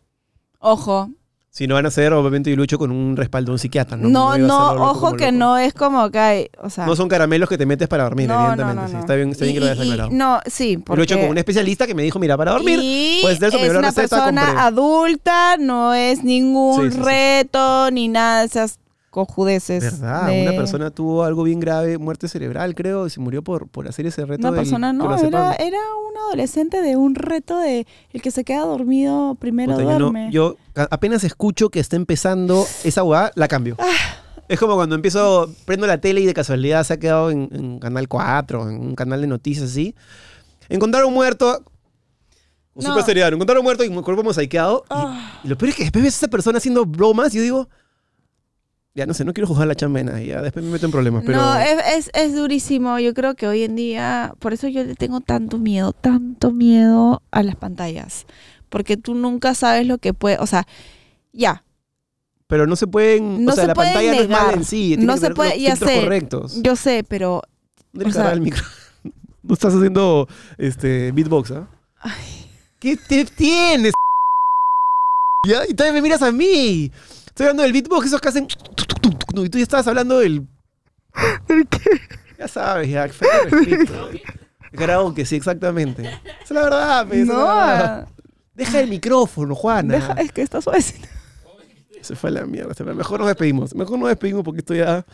ojo. Si no van a ser, obviamente yo lucho con un respaldo un psiquiatra, ¿no? No, no, loco ojo que no es como que hay, o sea... No son caramelos que te metes para dormir, no, no, evidentemente. no, sí. no. Está bien, está bien que lo hayas aclarado. No, sí, Yo porque... he hecho con un especialista que me dijo, mira, para dormir, Y puedes de eso, me dio una receta, persona compré. adulta, no es ningún Sí, sí, sí. reto, ni nada de esas cojudeces. ¿Verdad? de- Una persona tuvo algo bien grave, muerte cerebral, creo, y se murió por, por hacer ese reto. Una del persona no, era, era un adolescente de un reto de el que se queda dormido primero Puta, yo, no- duerme. yo apenas escucho que está empezando esa hueá, la cambio. Ah. Es como cuando empiezo, prendo la tele y de casualidad se ha quedado en, en Canal 4, en un canal de noticias así. Encontraron muerto. Un No. super serial. Encontraron muerto y mi cuerpo mosaiqueado. Y- Ah. Y, lo peor es que después ves a esa persona haciendo bromas y yo digo, ya no sé, no quiero juzgar la chamba de nadie, ya después me meto en problemas. Pero No, es, es, es durísimo. Yo creo que hoy en día, por eso yo le tengo tanto miedo, tanto miedo a las pantallas. Porque tú nunca sabes lo que puede, o sea, ya, Pero no se pueden. No o sea, se la pantalla no es mala en sí. No se puede- ya sé. correctos. yo sé, pero o sea, el micro. (laughs) No estás haciendo este, beatbox, ¿ah? ¿Qué te tienes? (laughs) ¿Ya? Y todavía me miras a mí. Estoy hablando del beatbox, esos que hacen... Y tú ya estabas hablando del... ¿Del qué? Ya sabes, ya. Karaoke, sí, exactamente. Esa es la verdad, pe, esa es la. No, Deja el micrófono, Juana. deja, es que está suavecito. Se fue a la mierda. Mejor nos despedimos. Mejor nos despedimos porque esto ya.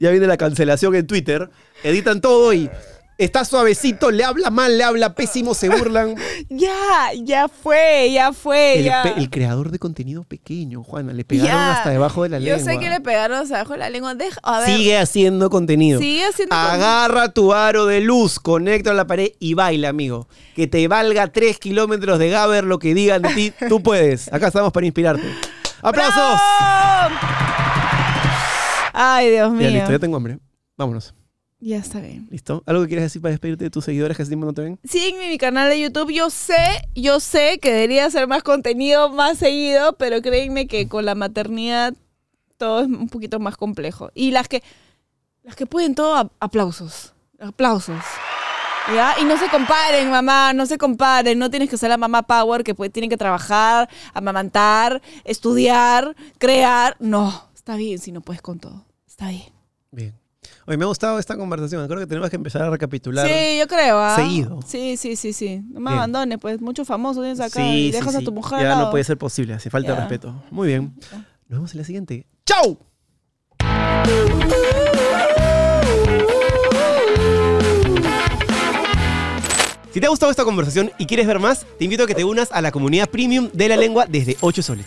Ya viene la cancelación en Twitter. Editan todo y. Está suavecito, le habla mal, le habla pésimo, se burlan. (laughs) Ya, ya fue, ya fue, El, ya. el creador de contenido pequeño, Juana, le pegaron Ya. hasta debajo de la Yo lengua. sé que le pegaron hasta abajo de la lengua. Deja, a ver. Sigue haciendo contenido. Sigue haciendo Agarra tu aro de luz, conecta a la pared y baila, amigo. Que te valga 3 kilómetros de Gaber lo que digan de ti, tú puedes. Acá estamos para inspirarte. ¡Aplausos! ¡Bravo! Ay, Dios mío. Ya listo, ya tengo hambre. Vámonos. Ya está bien. ¿Listo? ¿Algo que quieras decir para despedirte de tus seguidores que hace tiempo no te ven? Sígueme en mi canal de YouTube. Yo sé, yo sé que debería hacer más contenido más seguido, pero créanme que con la maternidad todo es un poquito más complejo. Y las que, las que pueden todo, aplausos. Aplausos. ¿Ya? Y no se comparen, mamá, no se comparen. No tienes que ser la mamá power que pues, tiene que trabajar, amamantar, estudiar, crear. No, está bien si no puedes con todo. Está bien. Bien. Oye, me ha gustado esta conversación. Creo que tenemos que empezar a recapitular. Sí, yo creo. ¿ah? Seguido. Sí, sí, sí, sí. No me Bien. abandones, pues. Muchos famosos tienes acá Sí, y sí, dejas a tu mujer al Ya lado. no puede ser posible. Hace falta Ya. respeto. Muy bien. Nos vemos en la siguiente. ¡Chau! Si te ha gustado esta conversación y quieres ver más, te invito a que te unas a la comunidad premium de la lengua desde 8 soles.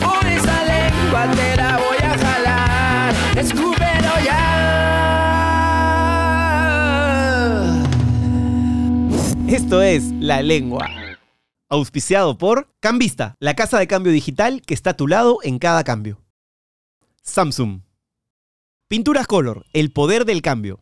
Por esa lengua voy a jalar. Escúpelo ya. Esto es La Lengua. Auspiciado por Cambista, la casa de cambio digital que está a tu lado en cada cambio. Samsung. Pinturas Color, el poder del cambio.